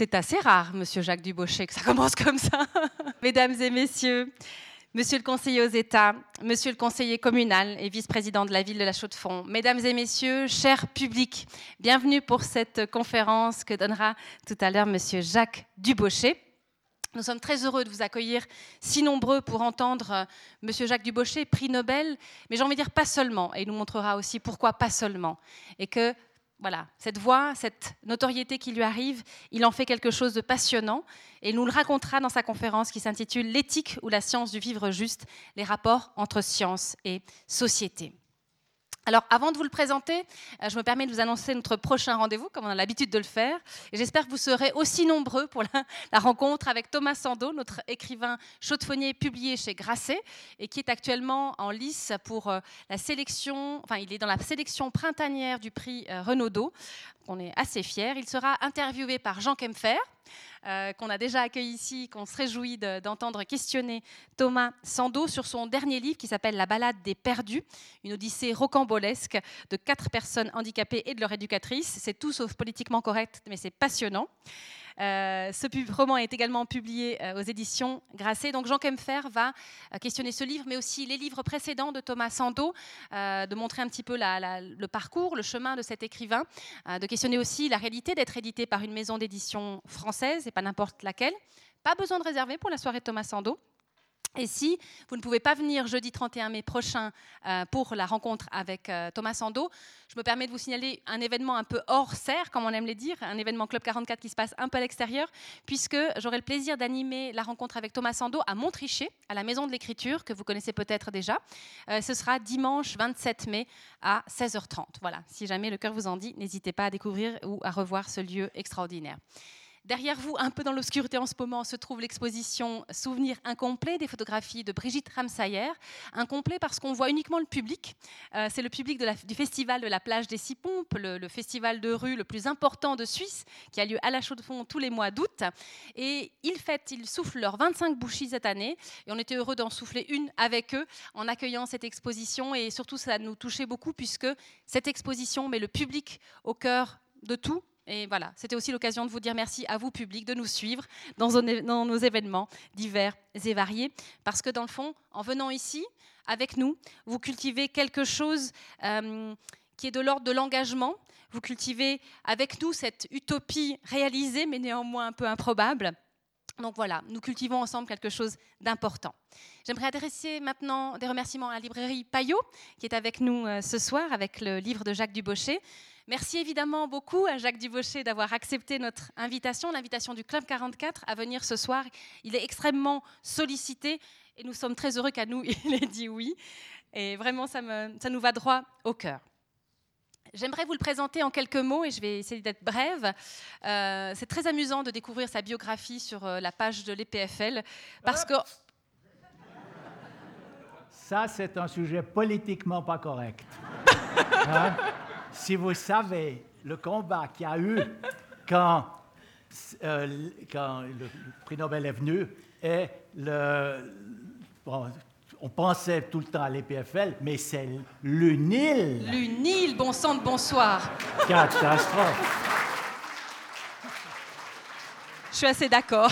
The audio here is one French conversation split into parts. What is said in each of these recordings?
C'est assez rare, monsieur Jacques Dubochet, que ça commence comme ça. Mesdames et messieurs, monsieur le conseiller aux États, monsieur le conseiller communal et vice-président de la ville de la Chaux-de-Fonds, mesdames et messieurs, chers publics, bienvenue pour cette conférence que donnera tout à l'heure monsieur Jacques Dubochet. Nous sommes très heureux de vous accueillir si nombreux pour entendre euh, Monsieur Jacques Dubochet, prix Nobel, mais j'ai envie de dire pas seulement, et il nous montrera aussi pourquoi pas seulement, et que voilà, cette voix, cette notoriété qui lui arrive, il en fait quelque chose de passionnant et il nous le racontera dans sa conférence qui s'intitule L'éthique ou la science du vivre juste, les rapports entre science et société. Alors, avant de vous le présenter, euh, je me permets de vous annoncer notre prochain rendez-vous, comme on a l'habitude de le faire. J'espère que vous serez aussi nombreux pour la, rencontre avec Thomas Sando, notre écrivain chaudefonnier publié chez Grasset et qui est actuellement en lice pour euh, la sélection, enfin, il est dans la sélection printanière du prix euh, Renaudot. On est assez fiers. Il sera interviewé par Jean Kempfer. Euh, qu'on a déjà accueilli ici, qu'on se réjouit d'entendre questionner Thomas Sando sur son dernier livre qui s'appelle La balade des perdus, une odyssée rocambolesque de quatre personnes handicapées et de leur éducatrice. C'est tout sauf politiquement correct, mais c'est passionnant. Euh, ce roman est également publié euh, aux éditions Grasset. Donc Jean Kempfer va euh, questionner ce livre, mais aussi les livres précédents de Thomas Sando, de montrer un petit peu le parcours, le chemin de cet écrivain, de questionner aussi la réalité d'être édité par une maison d'édition française et pas n'importe laquelle. Pas besoin de réserver pour la soirée de Thomas Sando. Et si vous ne pouvez pas venir jeudi 31 mai prochain euh, pour la rencontre avec euh, Thomas Sando, je me permets de vous signaler un événement un peu hors serre, comme on aime le dire, un événement Club 44 qui se passe un peu à l'extérieur, puisque j'aurai le plaisir d'animer la rencontre avec Thomas Sando à Montrichet, à la Maison de l'Écriture, que vous connaissez peut-être déjà. Euh, ce sera dimanche 27 mai à 16h30. Voilà, si jamais le cœur vous en dit, n'hésitez pas à découvrir ou à revoir ce lieu extraordinaire. Derrière vous, un peu dans l'obscurité en ce moment, se trouve l'exposition Souvenirs incomplets des photographies de Brigitte Ramsayer. Incomplet parce qu'on voit uniquement le public. Euh, c'est le public du festival de la plage des Six Pompes, le, festival de rue le plus important de Suisse, qui a lieu à la Chaux-de-Fonds tous les mois d'août. Et ils fêtent, ils soufflent leurs 25 bouchies cette année. Et on était heureux d'en souffler une avec eux en accueillant cette exposition. Et surtout, ça nous touchait beaucoup puisque cette exposition met le public au cœur de tout et voilà, c'était aussi l'occasion de vous dire merci à vous, public, de nous suivre dans, nos événements divers et variés. Parce que dans le fond, en venant ici, avec nous, vous cultivez quelque chose euh, qui est de l'ordre de l'engagement. Vous cultivez avec nous cette utopie réalisée, mais néanmoins un peu improbable. Donc voilà, nous cultivons ensemble quelque chose d'important. J'aimerais adresser maintenant des remerciements à la librairie Payot, qui est avec nous euh, ce soir avec le livre de Jacques Dubochet. Merci évidemment beaucoup à Jacques Dubochet d'avoir accepté notre invitation, l'invitation du Club 44 à venir ce soir. Il est extrêmement sollicité et nous sommes très heureux qu'à nous, il ait dit oui. Et vraiment, ça, nous va droit au cœur. J'aimerais vous le présenter en quelques mots et je vais essayer d'être brève. Euh, c'est très amusant de découvrir sa biographie sur euh, la page de l'EPFL parce que. Ça, c'est un sujet politiquement pas correct. Hein? Si vous savez le combat qu'il y a eu quand, euh, quand le, prix Nobel est venu et le, on pensait tout le temps à l'EPFL, mais c'est l'UNIL. L'UNIL, bon sang de bonsoir. Catastrophe. Je suis assez d'accord.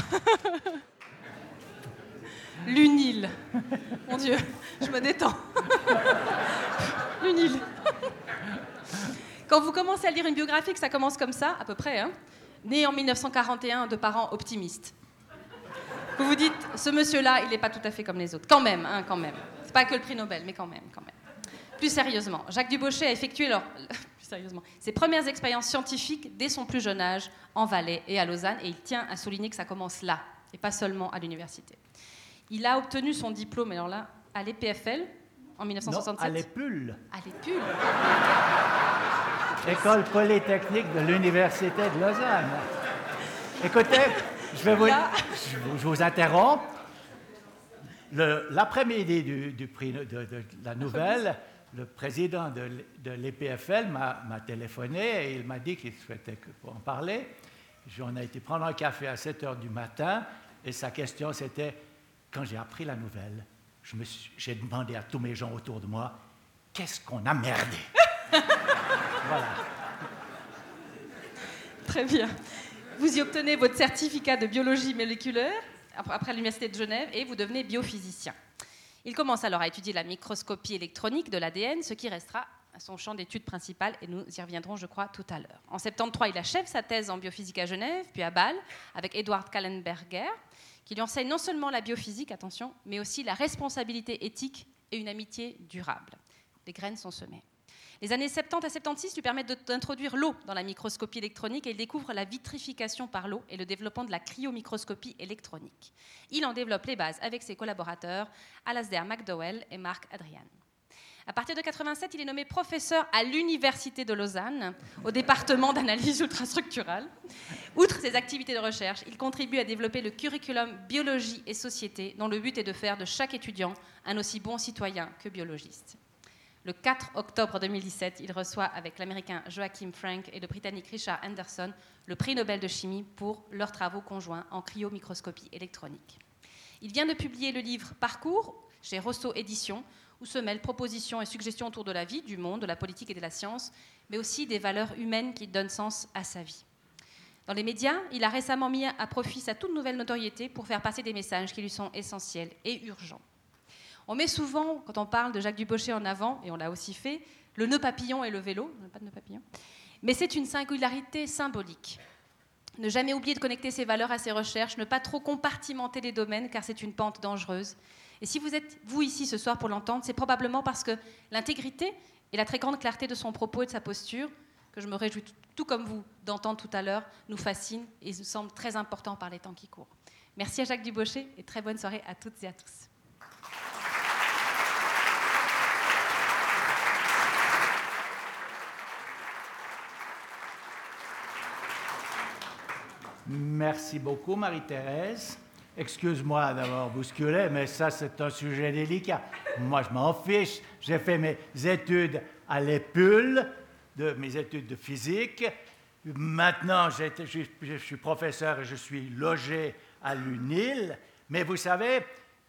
L'UNIL. Mon Dieu, je me détends. L'UNIL. Quand vous commencez à lire une biographie, que ça commence comme ça, à peu près, hein, né en 1941 de parents optimistes. Vous vous dites, ce monsieur-là, il n'est pas tout à fait comme les autres. Quand même, hein, quand même. C'est pas que le prix Nobel, mais quand même, quand même. Plus sérieusement, Jacques Dubochet a effectué plus sérieusement, ses premières expériences scientifiques dès son plus jeune âge en Valais et à Lausanne, et il tient à souligner que ça commence là, et pas seulement à l'université. Il a obtenu son diplôme, alors là, à l'EPFL, en 1967. à l'EPUL. À l'EPUL. École polytechnique de l'Université de Lausanne. Écoutez, je vais vous, je, vous interromps. L'après-midi du, prix de, la nouvelle, le président de, de l'EPFL m'a téléphoné et il m'a dit qu'il souhaitait en parler. J'en ai été prendre un café à 7 heures du matin et sa question c'était quand j'ai appris la nouvelle, j'ai demandé à tous mes gens autour de moi qu'est-ce qu'on a merdé? Voilà. Très bien. Vous y obtenez votre certificat de biologie moléculaire après l'Université de Genève et vous devenez biophysicien. Il commence alors à étudier la microscopie électronique de l'ADN, ce qui restera son champ d'études principal, et nous y reviendrons, je crois, tout à l'heure. En 73, il achève sa thèse en biophysique à Genève, puis à Bâle, avec Edward Kallenberger, qui lui enseigne non seulement la biophysique, attention, mais aussi la responsabilité éthique et une amitié durable. Les graines sont semées. Les années 70 à 76 lui permettent d'introduire l'eau dans la microscopie électronique et il découvre la vitrification par l'eau et le développement de la cryomicroscopie électronique. Il en développe les bases avec ses collaborateurs Alasdair McDowell et Marc Adrian. À partir de 87, il est nommé professeur à l'Université de Lausanne, au département d'analyse ultrastructurale. Outre ses activités de recherche, il contribue à développer le curriculum biologie et société, dont le but est de faire de chaque étudiant un aussi bon citoyen que biologiste. Le 4 octobre 2017, il reçoit avec l'américain Joachim Frank et le britannique Richard Anderson le prix Nobel de chimie pour leurs travaux conjoints en cryomicroscopie électronique. Il vient de publier le livre Parcours chez Rousseau Éditions, où se mêlent propositions et suggestions autour de la vie, du monde, de la politique et de la science, mais aussi des valeurs humaines qui donnent sens à sa vie. Dans les médias, il a récemment mis à profit sa toute nouvelle notoriété pour faire passer des messages qui lui sont essentiels et urgents. On met souvent, quand on parle de Jacques Dubochet en avant, et on l'a aussi fait, le nœud papillon et le vélo, pas de nœud papillon, mais c'est une singularité symbolique. Ne jamais oublier de connecter ses valeurs à ses recherches, ne pas trop compartimenter les domaines car c'est une pente dangereuse. Et si vous êtes, vous, ici ce soir pour l'entendre, c'est probablement parce que l'intégrité et la très grande clarté de son propos et de sa posture, que je me réjouis tout, comme vous d'entendre tout à l'heure, nous fascine et nous semble très important par les temps qui courent. Merci à Jacques Dubochet et très bonne soirée à toutes et à tous. Merci beaucoup, Marie-Thérèse. Excuse-moi d'avoir bousculé, mais ça, c'est un sujet délicat. Moi, je m'en fiche. J'ai fait mes études à l'EPUL, de, mes études de physique. Maintenant, je, suis professeur et je suis logé à l'UNIL. Mais vous savez,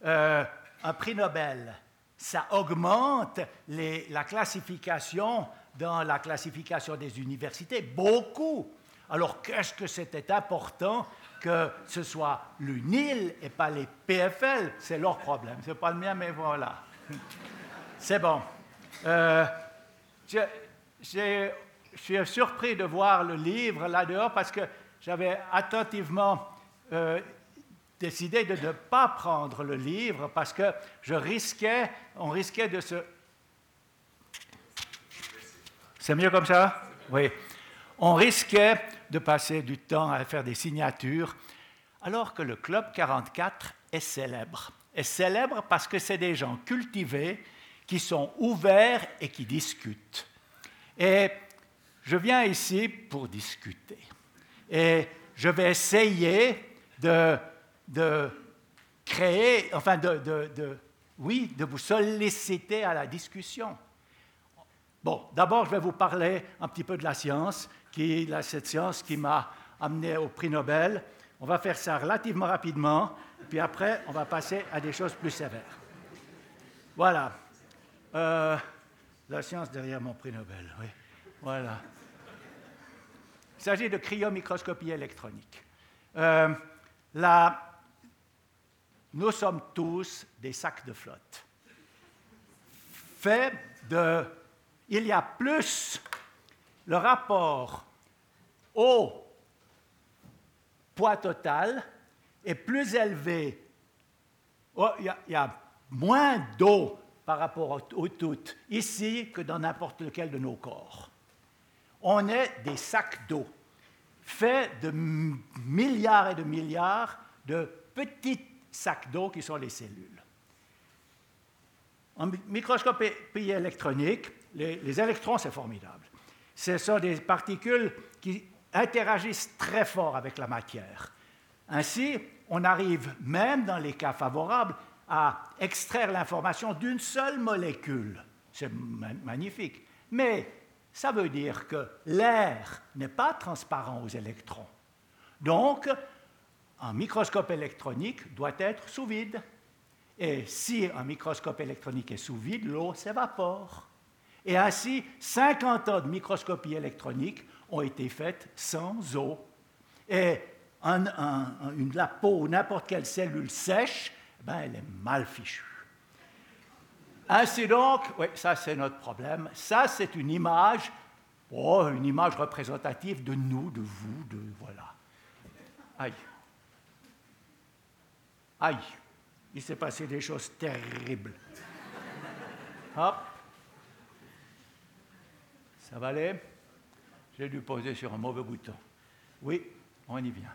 euh, un prix Nobel, ça augmente la classification dans la classification des universités beaucoup. Alors, qu'est-ce que c'était important que ce soit l'UNIL et pas les PFL C'est leur problème. Ce n'est pas le mien, mais voilà. C'est bon. Euh, je, suis surpris de voir le livre là-dehors parce que j'avais attentivement euh, décidé de ne pas prendre le livre parce que je risquais, on risquait de se... C'est mieux comme ça? Oui. On risquait de passer du temps à faire des signatures, alors que le Club 44 est célèbre. Est célèbre parce que c'est des gens cultivés qui sont ouverts et qui discutent. Et je viens ici pour discuter. Et je vais essayer de, de créer, enfin de, de, oui, de vous solliciter à la discussion. Bon, d'abord, je vais vous parler un petit peu de la science qui est cette science qui m'a amené au prix Nobel. On va faire ça relativement rapidement, puis après, on va passer à des choses plus sévères. Voilà. Euh, la science derrière mon prix Nobel, oui. Voilà. Il s'agit de cryomicroscopie électronique. Euh, nous sommes tous des sacs de flotte. Fait de. Il y a plus le rapport au poids total est plus élevé. Oh, il y, a moins d'eau par rapport au, tout ici que dans n'importe lequel de nos corps. On est des sacs d'eau faits de milliards et de milliards de petits sacs d'eau qui sont les cellules. En microscopie électronique, les électrons, c'est formidable ce sont des particules qui interagissent très fort avec la matière. Ainsi, on arrive même dans les cas favorables à extraire l'information d'une seule molécule. C'est magnifique. Mais ça veut dire que l'air n'est pas transparent aux électrons. Donc, un microscope électronique doit être sous vide. Et si un microscope électronique est sous vide, l'eau s'évapore. Et ainsi, 50 ans de microscopie électronique ont été faites sans eau. et la peau n'importe quelle cellule sèche, ben, elle est mal fichue. Ainsi donc, oui, ça c'est notre problème. Ça c'est une image, oh, une image représentative de nous, de vous, de voilà. Aïe. Aïe. Il s'est passé des choses terribles. Hop. Ça va aller? J'ai dû poser sur un mauvais bouton. Oui, on y vient.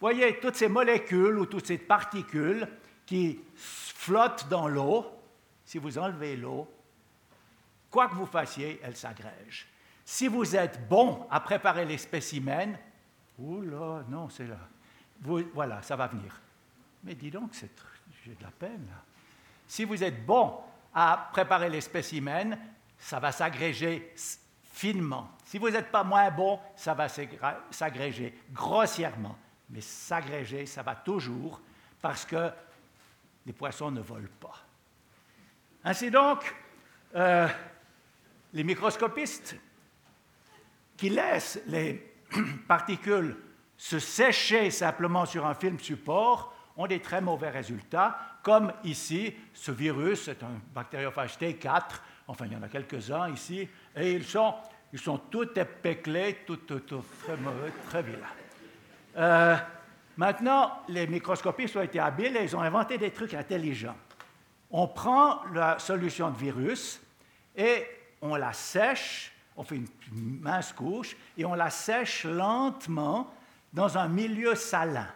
Voyez, toutes ces molécules ou toutes ces particules qui flottent dans l'eau, si vous enlevez l'eau, quoi que vous fassiez, elles s'agrègent. Si vous êtes bon à préparer les spécimens, oula, non, c'est là. voilà, ça va venir. Mais dis donc, j'ai de la peine. Si vous êtes bon à préparer les spécimens, ça va s'agréger finement. Si vous n'êtes pas moins bon, ça va s'agréger grossièrement. Mais s'agréger, ça va toujours parce que les poissons ne volent pas. Ainsi donc, euh, les microscopistes qui laissent les particules se sécher simplement sur un film support ont des très mauvais résultats, comme ici, ce virus, c'est un bactériophage T4, enfin il y en a quelques-uns ici, et ils sont, ils sont tout épéclés, tout, tout, très mauvais, très vilains. Euh, maintenant, les microscopistes ont été habiles et ils ont inventé des trucs intelligents. On prend la solution de virus et on la sèche, on fait une mince couche, et on la sèche lentement dans un milieu salin.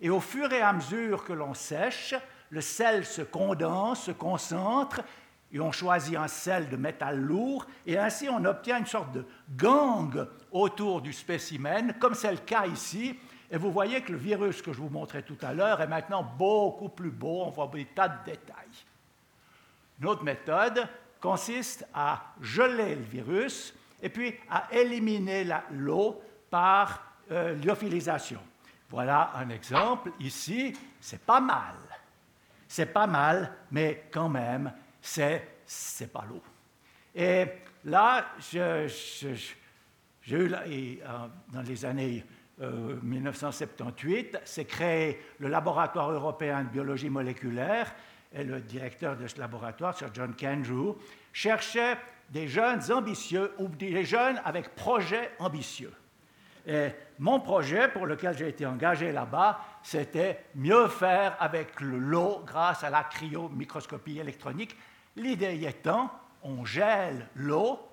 Et au fur et à mesure que l'on sèche, le sel se condense, se concentre, et on choisit un sel de métal lourd, et ainsi on obtient une sorte de gang autour du spécimen, comme c'est le cas ici. Et vous voyez que le virus que je vous montrais tout à l'heure est maintenant beaucoup plus beau, on voit des tas de détails. Une autre méthode consiste à geler le virus et puis à éliminer l'eau par euh, lyophilisation. Voilà un exemple. Ici, c'est pas mal. C'est pas mal, mais quand même, c'est pas l'eau. Et là, j'ai eu, euh, dans les années 1978, euh, c'est créé le laboratoire européen de biologie moléculaire, et le directeur de ce laboratoire, Sir John Kendrew, cherchait des jeunes ambitieux ou des jeunes avec projets ambitieux. Et mon projet pour lequel j'ai été engagé là-bas, c'était mieux faire avec l'eau grâce à la cryomicroscopie électronique. L'idée étant, on gèle l'eau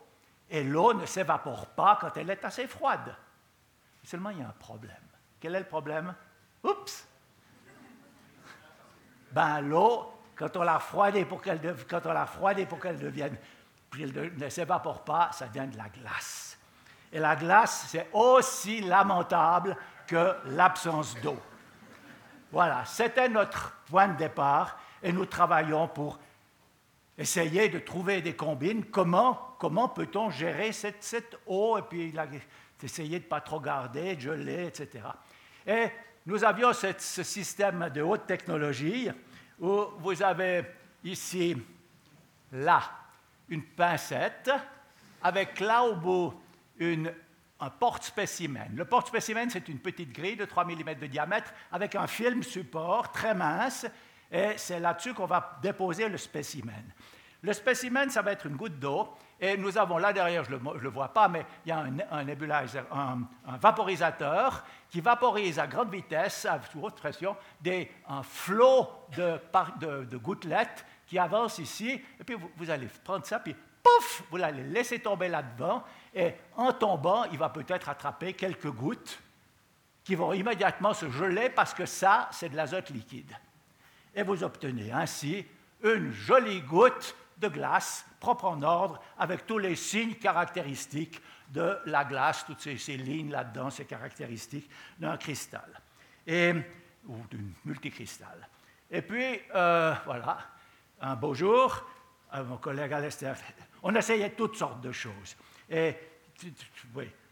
et l'eau ne s'évapore pas quand elle est assez froide. Seulement, il y a un problème. Quel est le problème? Oups Ben, l'eau, quand on l'a refroidie pour qu'elle devienne, puis elle ne s'évapore pas, ça devient de la glace. Et la glace, c'est aussi lamentable que l'absence d'eau. Voilà, c'était notre point de départ et nous travaillons pour essayer de trouver des combines. Comment, comment peut-on gérer cette, cette, eau? Et puis essayer de ne pas trop garder, de geler, etc. Et nous avions ce système de haute technologie où vous avez ici, là, une pincette avec là au bout un porte-spécimen. Le porte-spécimen, c'est une petite grille de 3 mm de diamètre avec un film support très mince, et c'est là-dessus qu'on va déposer le spécimen. Le spécimen, ça va être une goutte d'eau, et nous avons là derrière, je ne le, vois pas, mais il y a un, un, vaporisateur qui vaporise à grande vitesse, à haute pression, un flot de, gouttelettes qui avance ici, et puis vous, vous allez prendre ça, puis pouf, vous allez laisser tomber là-dedans, et en tombant, il va peut-être attraper quelques gouttes qui vont immédiatement se geler parce que ça, c'est de l'azote liquide. Et vous obtenez ainsi une jolie goutte de glace propre en ordre avec tous les signes caractéristiques de la glace, toutes ces, lignes là-dedans, ces caractéristiques d'un cristal et, ou d'une multicristal. Et puis, euh, voilà, un beau jour, euh, mon collègue Alester, on essayait toutes sortes de choses. Et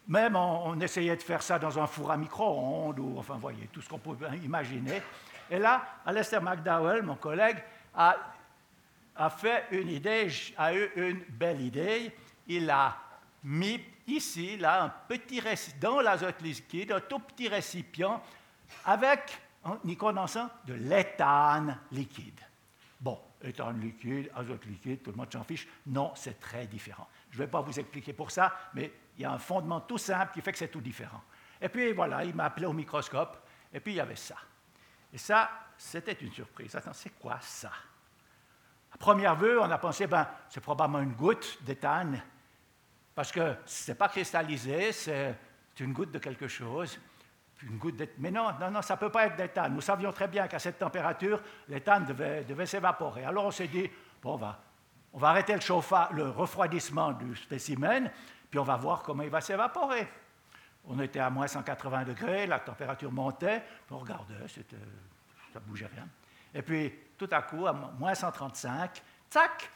même on, essayait de faire ça dans un four à micro-ondes, ou enfin, voyez, tout ce qu'on pouvait imaginer. Et là, Alistair McDowell, mon collègue, a, fait une idée, a eu une belle idée. Il a mis ici, là, un petit dans l'azote liquide, un tout petit récipient avec, en y condensant, de l'éthane liquide. Bon, éthane liquide, azote liquide, tout le monde s'en fiche. Non, c'est très différent. Je ne vais pas vous expliquer pour ça, mais il y a un fondement tout simple qui fait que c'est tout différent. Et puis voilà, il m'a appelé au microscope, et puis il y avait ça. Et ça, c'était une surprise. Attends, c'est quoi ça? À première vue, on a pensé, ben, c'est probablement une goutte d'éthane, parce que ce n'est pas cristallisé, c'est une goutte de quelque chose. Une goutte Mais non, non, non, ça ne peut pas être d'éthane. Nous savions très bien qu'à cette température, l'éthane devait, devait s'évaporer. Alors on s'est dit, bon, on va, on va arrêter le, le refroidissement du spécimen, puis on va voir comment il va s'évaporer. On était à moins 180 degrés, la température montait, on regardait, ça ne bougeait rien. Et puis, tout à coup, à moins 135, tac,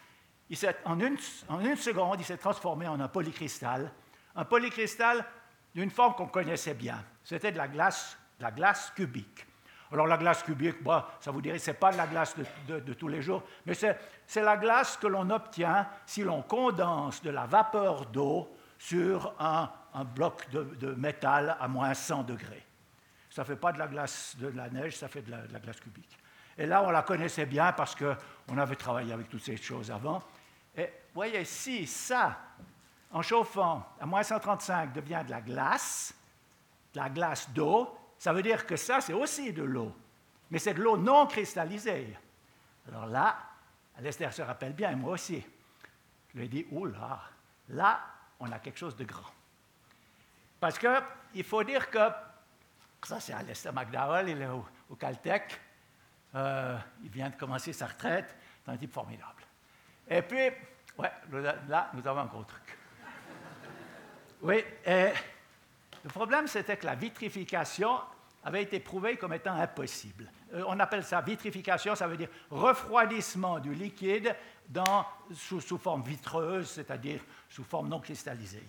en, une, en une seconde, il s'est transformé en un polycristal. Un polycristal d'une forme qu'on connaissait bien. C'était de la glace, la glace cubique. Alors la glace cubique, bah, ça vous dirait, ce n'est pas de la glace de, tous les jours, mais c'est la glace que l'on obtient si l'on condense de la vapeur d'eau sur un, bloc de, métal à moins 100 degrés. Ça ne fait pas de la glace de la neige, ça fait de la, glace cubique. Et là, on la connaissait bien parce qu'on avait travaillé avec toutes ces choses avant. Et voyez, si ça, en chauffant à moins 135, devient de la glace, de la glace d'eau, ça veut dire que ça, c'est aussi de l'eau. Mais c'est de l'eau non cristallisée. Alors là, Alester se rappelle bien, et moi aussi. Je lui ai dit, oula, là, on a quelque chose de grand. Parce qu'il faut dire que, ça c'est Alester McDowell, il est au, Caltech, euh, il vient de commencer sa retraite, c'est un type formidable. Et puis, là, nous avons un gros truc. Oui, et le problème, c'était que la vitrification avait été prouvée comme étant impossible. Euh, on appelle ça vitrification, ça veut dire refroidissement du liquide sous, forme vitreuse, c'est-à-dire sous forme non cristallisée.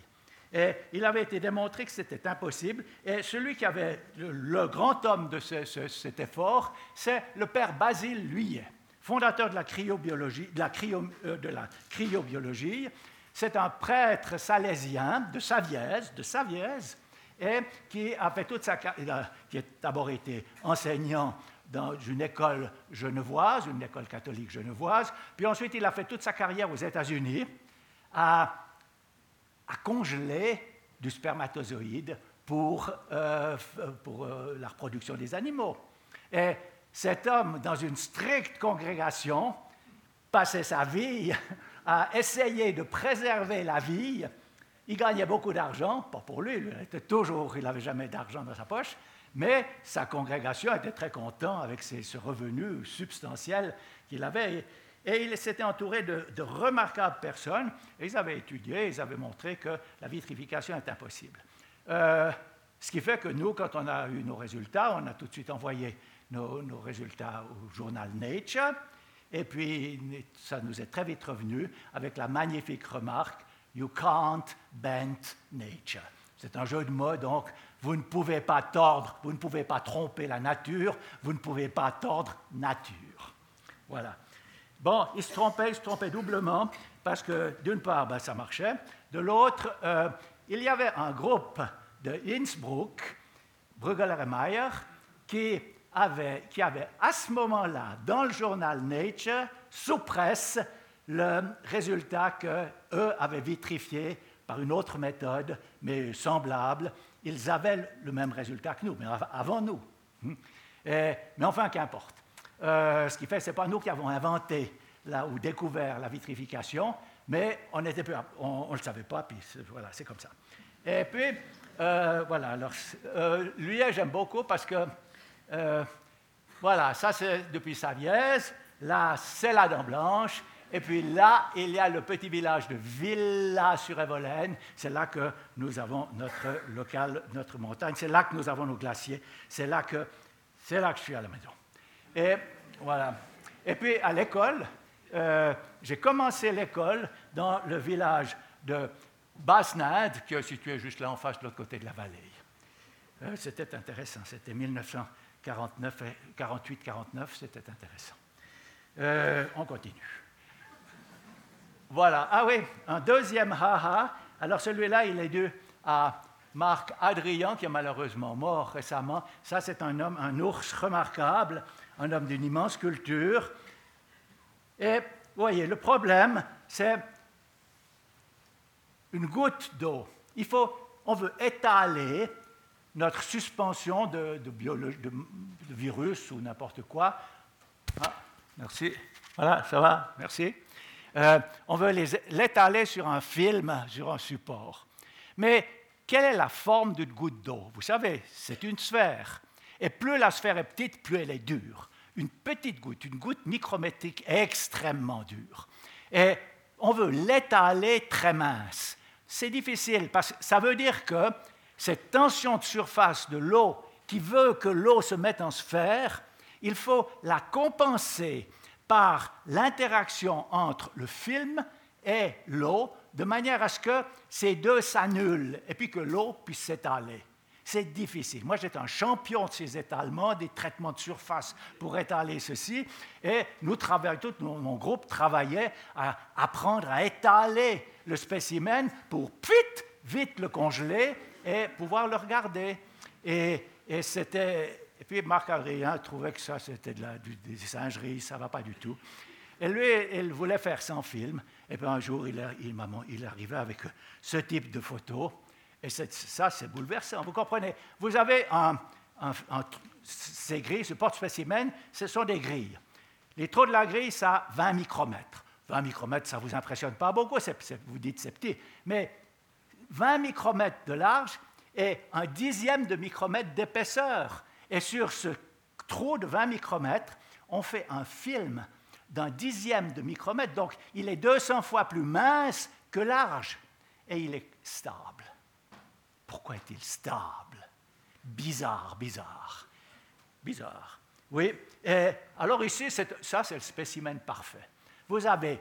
Et il avait été démontré que c'était impossible. Et celui qui avait le, grand homme de cet effort, c'est le père Basile Luyet, fondateur de la cryobiologie, de la, euh, de la cryobiologie. C'est un prêtre salésien de Savièse, de et qui a fait toute sa qui a d'abord été enseignant dans une école genevoise, une école catholique genevoise, puis ensuite il a fait toute sa carrière aux États-Unis à, congeler du spermatozoïde pour, euh, pour euh, la reproduction des animaux. Et cet homme, dans une stricte congrégation, passait sa vie à essayer de préserver la vie il gagnait beaucoup d'argent, pas pour lui, il était toujours, il n'avait jamais d'argent dans sa poche, mais sa congrégation était très contente avec ce revenu substantiel qu'il avait. Et il s'était entouré de, remarquables personnes, et ils avaient étudié, ils avaient montré que la vitrification est impossible. Euh, ce qui fait que nous, quand on a eu nos résultats, on a tout de suite envoyé nos résultats au journal Nature, et puis ça nous est très vite revenu avec la magnifique remarque You can't bend nature. C'est un jeu de mots, donc vous ne pouvez pas tordre, vous ne pouvez pas tromper la nature, vous ne pouvez pas tordre nature. Voilà. Bon, il se trompait, il se trompait doublement, parce que d'une part, ben, ça marchait, de l'autre, euh, il y avait un groupe de Innsbruck, Brueggeler et Meyer, qui avait, qui avait à ce moment-là, dans le journal Nature, sous presse, le résultat qu'eux avaient vitrifié par une autre méthode, mais semblable. Ils avaient le même résultat que nous, mais avant nous. Hmm. mais enfin, qu'importe. Euh, ce qui fait, ce n'est pas nous qui avons inventé là, ou découvert la vitrification, mais on ne le savait pas, puis voilà, c'est comme ça. Et puis, euh, voilà, alors, euh, lui, j'aime beaucoup parce que, voilà, ça c'est depuis Savièse, là c'est la dent blanche, et puis là, il y a le petit village de Villa-sur-Evolène. C'est là que nous avons notre local, notre montagne. C'est là que nous avons nos glaciers. C'est là que, là que je suis à la maison. Voilà. Et puis à l'école, euh, j'ai commencé l'école dans le village de Basnade, qui est situé juste là en face de l'autre côté de la vallée. Euh, c'était intéressant. C'était 1948-49. C'était intéressant. Euh, on continue. Voilà. Ah oui, un deuxième haha Alors celui-là, il est dû à Marc Adrien, qui est malheureusement mort récemment. Ça, c'est un homme, un ours remarquable, un homme d'une immense culture. Et voyez, le problème, c'est une goutte d'eau. Il faut, on veut étaler notre suspension de, de, virus ou n'importe quoi. Ah, merci. Voilà, ça va, merci. Euh, on veut l'étaler sur un film, sur un support. Mais quelle est la forme d'une goutte d'eau? Vous savez, c'est une sphère. Et plus la sphère est petite, plus elle est dure. Une petite goutte, une goutte micrométrique extrêmement dure. Et on veut l'étaler très mince. C'est difficile parce que ça veut dire que cette tension de surface de l'eau qui veut que l'eau se mette en sphère, il faut la compenser par l'interaction entre le film et l'eau, de manière à ce que ces deux s'annulent et puis que l'eau puisse s'étaler. C'est difficile. Moi, j'étais un champion de ces étalements, des traitements de surface pour étaler ceci. Et nous tout mon groupe travaillait à apprendre à étaler le spécimen pour vite, vite le congeler et pouvoir le regarder. Et, et c'était et puis Marc-Adrien trouvait que ça, c'était de la, des singeries, ça ne va pas du tout. Et lui, il voulait faire sans film. Et puis un jour, il, il, il arrivait avec ce type de photo. Et ça, c'est bouleversant. Vous comprenez? Vous avez ces grilles, ce porte-spécimen, ce sont des grilles. Les trous de la grille, ça a 20 micromètres. 20 micromètres, ça ne vous impressionne pas beaucoup, vous dites c'est petit. Mais 20 micromètres de large et un dixième de micromètre d'épaisseur. Et sur ce trou de 20 micromètres, on fait un film d'un dixième de micromètre, donc il est 200 fois plus mince que large, et il est stable. Pourquoi est-il stable? Bizarre, bizarre, bizarre. Oui, alors ici, ça c'est le spécimen parfait. Vous avez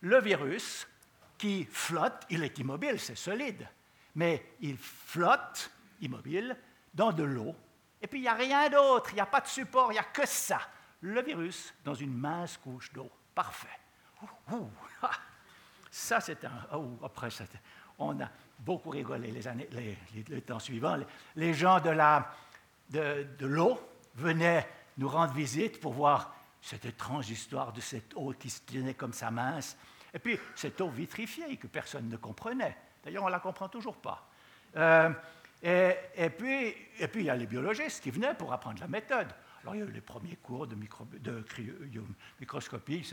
le virus qui flotte, il est immobile, c'est solide, mais il flotte, immobile, dans de l'eau et puis il n'y a rien d'autre, il n'y a pas de support, il n'y a que ça. Le virus dans une mince couche d'eau. Parfait. ça, c'est un. Oh, après, on a beaucoup rigolé les, années, les, temps suivants. Les, gens de l'eau de, de venaient nous rendre visite pour voir cette étrange histoire de cette eau qui se tenait comme ça mince. Et puis, cette eau vitrifiée que personne ne comprenait. D'ailleurs, on ne la comprend toujours pas. Euh, et, puis, et puis, il y a les biologistes qui venaient pour apprendre la méthode. Alors, il y a eu les premiers cours de, micro, de microscopie.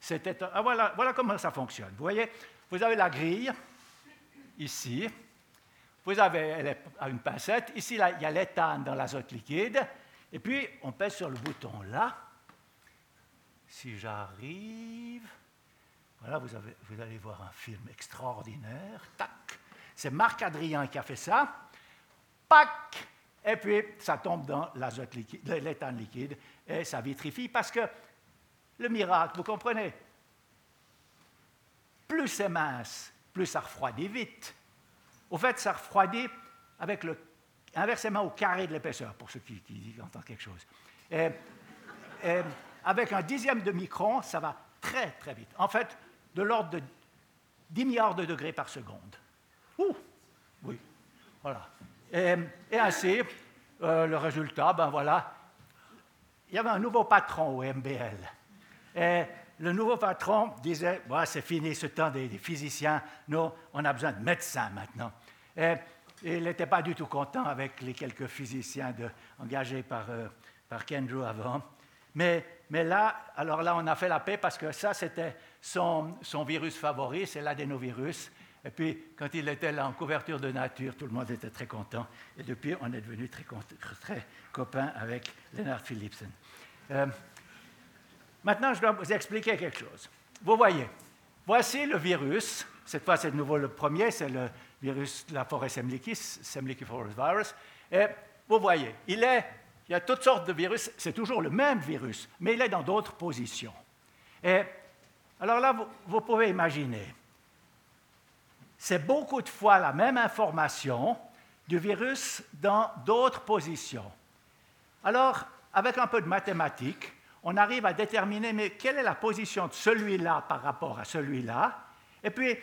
C'était, ah, voilà, voilà comment ça fonctionne. Vous voyez, vous avez la grille, ici. Vous avez une pincette. Ici, il y a l'éthane dans l'azote liquide. Et puis, on pèse sur le bouton là. Si j'arrive, voilà, vous, vous allez voir un film extraordinaire. Tac. C'est Marc Adrien qui a fait ça pac, et puis ça tombe dans l'azote liquide, l'éthane liquide, et ça vitrifie parce que le miracle, vous comprenez, plus c'est mince, plus ça refroidit vite. Au fait, ça refroidit avec le, inversement au carré de l'épaisseur, pour ceux qui, entendent quelque chose. Et, avec un dixième de micron, ça va très, très vite. En fait, de l'ordre de 10 milliards de degrés par seconde. Ouh, oui, voilà. Et, ainsi, euh, le résultat, ben voilà, il y avait un nouveau patron au MBL. Et le nouveau patron disait, c'est fini ce temps des, physiciens, nous, on a besoin de médecins maintenant. Et, il n'était pas du tout content avec les quelques physiciens engagés par, euh, Kendrew avant. Mais, là, alors là, on a fait la paix parce que ça, c'était son, virus favori, c'est l'adénovirus. Et puis, quand il était là en couverture de nature, tout le monde était très content. Et depuis, on est devenu très, très copains avec Leonard Philipson. Euh, maintenant, je dois vous expliquer quelque chose. Vous voyez, voici le virus. Cette fois, c'est de nouveau le premier, c'est le virus de la forêt semlicis, Semliki-Forest virus. Et vous voyez, il, est, il y a toutes sortes de virus, c'est toujours le même virus, mais il est dans d'autres positions. Et alors là, vous pouvez imaginer, c'est beaucoup de fois la même information du virus dans d'autres positions. Alors, avec un peu de mathématiques, on arrive à déterminer mais quelle est la position de celui-là par rapport à celui-là, et puis,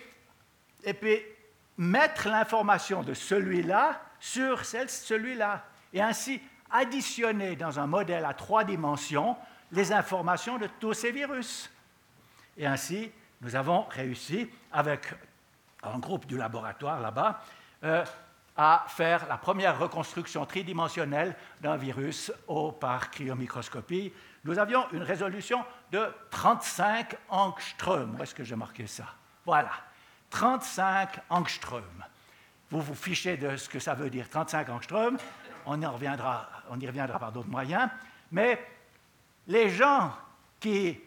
et puis mettre l'information de celui-là sur celui-là, et ainsi additionner dans un modèle à trois dimensions les informations de tous ces virus. Et ainsi, nous avons réussi, avec un groupe du laboratoire là-bas, euh, à faire la première reconstruction tridimensionnelle d'un virus au, par cryomicroscopie. Nous avions une résolution de 35 angström. Où est-ce que j'ai marqué ça? Voilà, 35 angström. Vous vous fichez de ce que ça veut dire 35 angström. On y reviendra, on y reviendra par d'autres moyens. Mais les gens qui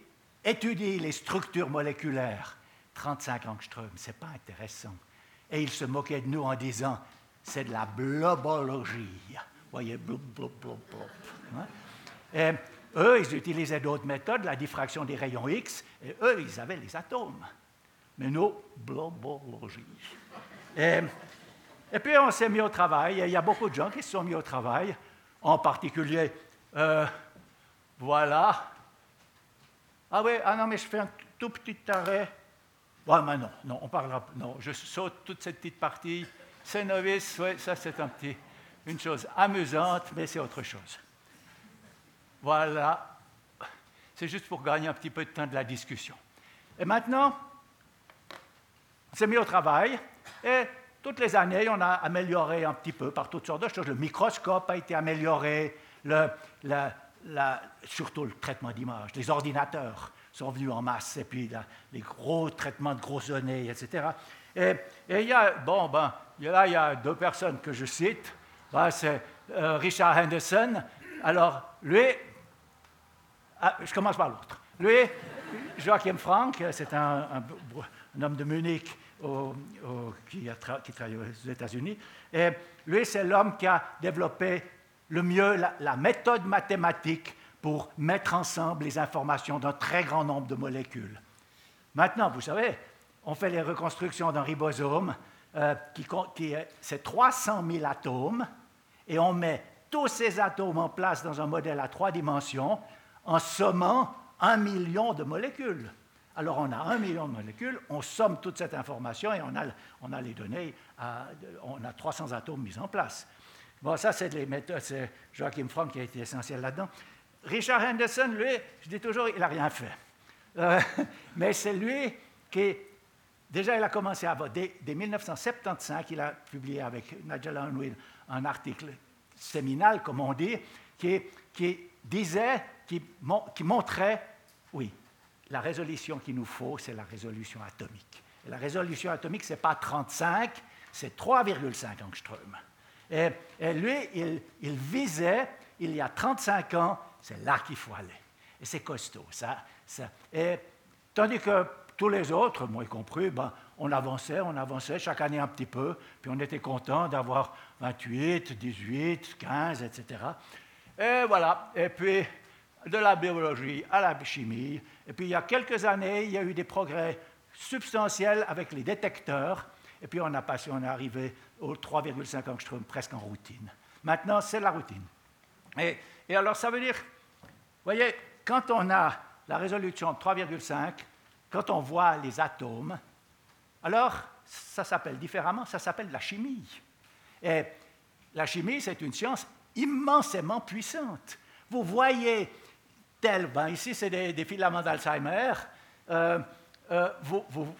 étudient les structures moléculaires, 35 angström, ce n'est pas intéressant. Et ils se moquaient de nous en disant c'est de la blobologie. Vous voyez, blob, blob, blob, blob. Hein? Et eux, ils utilisaient d'autres méthodes, la diffraction des rayons X, et eux, ils avaient les atomes. Mais nous, blobologie. Et, et puis, on s'est mis au travail, et il y a beaucoup de gens qui se sont mis au travail, en particulier, euh, voilà. Ah oui, ah non, mais je fais un tout petit arrêt. Bon, mais non, non, on parlera, non, je saute toute cette petite partie. C'est novice, oui, ça c'est un petit, une chose amusante, mais c'est autre chose. Voilà. C'est juste pour gagner un petit peu de temps de la discussion. Et maintenant, on s'est mis au travail et toutes les années, on a amélioré un petit peu par toutes sortes de choses. Le microscope a été amélioré, surtout le traitement d'image. Les ordinateurs sont venus en masse, et puis les gros traitements de grosses données, etc. Et, il y a, bon, ben, là, il y a deux personnes que je cite. c'est euh, Richard Henderson. Alors, lui, ah, je commence par l'autre. Lui, Joachim Frank, c'est un, homme de Munich qui, travaille aux États-Unis. Et lui, c'est l'homme qui a développé le mieux la, méthode mathématique pour mettre ensemble les informations d'un très grand nombre de molécules. Maintenant, vous savez, on fait les reconstructions d'un ribosome euh, qui, qui c'est 300 000 atomes, et on met tous ces atomes en place dans un modèle à trois dimensions en sommant un million de molécules. Alors on a un million de molécules, on somme toute cette information et on a, on a les données, on a 300 atomes mis en place. Bon, ça c'est les méthodes, c'est Joachim Frank qui a été essentiel là-dedans. Richard Henderson, lui, je dis toujours, il n'a rien fait. Euh, mais c'est lui qui Déjà, il a commencé à dès, dès 1975, il a publié avec Nigel Unwin un article séminal, comme on dit, qui, disait, qui, montrait, oui, la résolution qu'il nous faut, c'est la résolution atomique. Et la résolution atomique, ce n'est pas 35, c'est 3,5 angström. Et, lui, il, visait, il y a 35 ans, c'est là qu'il faut aller. Et c'est costaud, ça. Et, tandis que tous les autres, moi y compris, ben, on avançait, on avançait chaque année un petit peu, puis on était content d'avoir 28, 18, 15, etc. Et voilà, et puis de la biologie à la chimie. Et puis il y a quelques années, il y a eu des progrès substantiels avec les détecteurs, et puis on a passé, on est arrivé au 3,5 angstrom presque en routine. Maintenant, c'est la routine. Et, et alors ça veut dire, vous voyez, quand on a la résolution de 3,5, quand on voit les atomes, alors ça s'appelle différemment, ça s'appelle la chimie. Et la chimie, c'est une science immensément puissante. Vous voyez ici c'est des, filaments d'Alzheimer, euh, euh,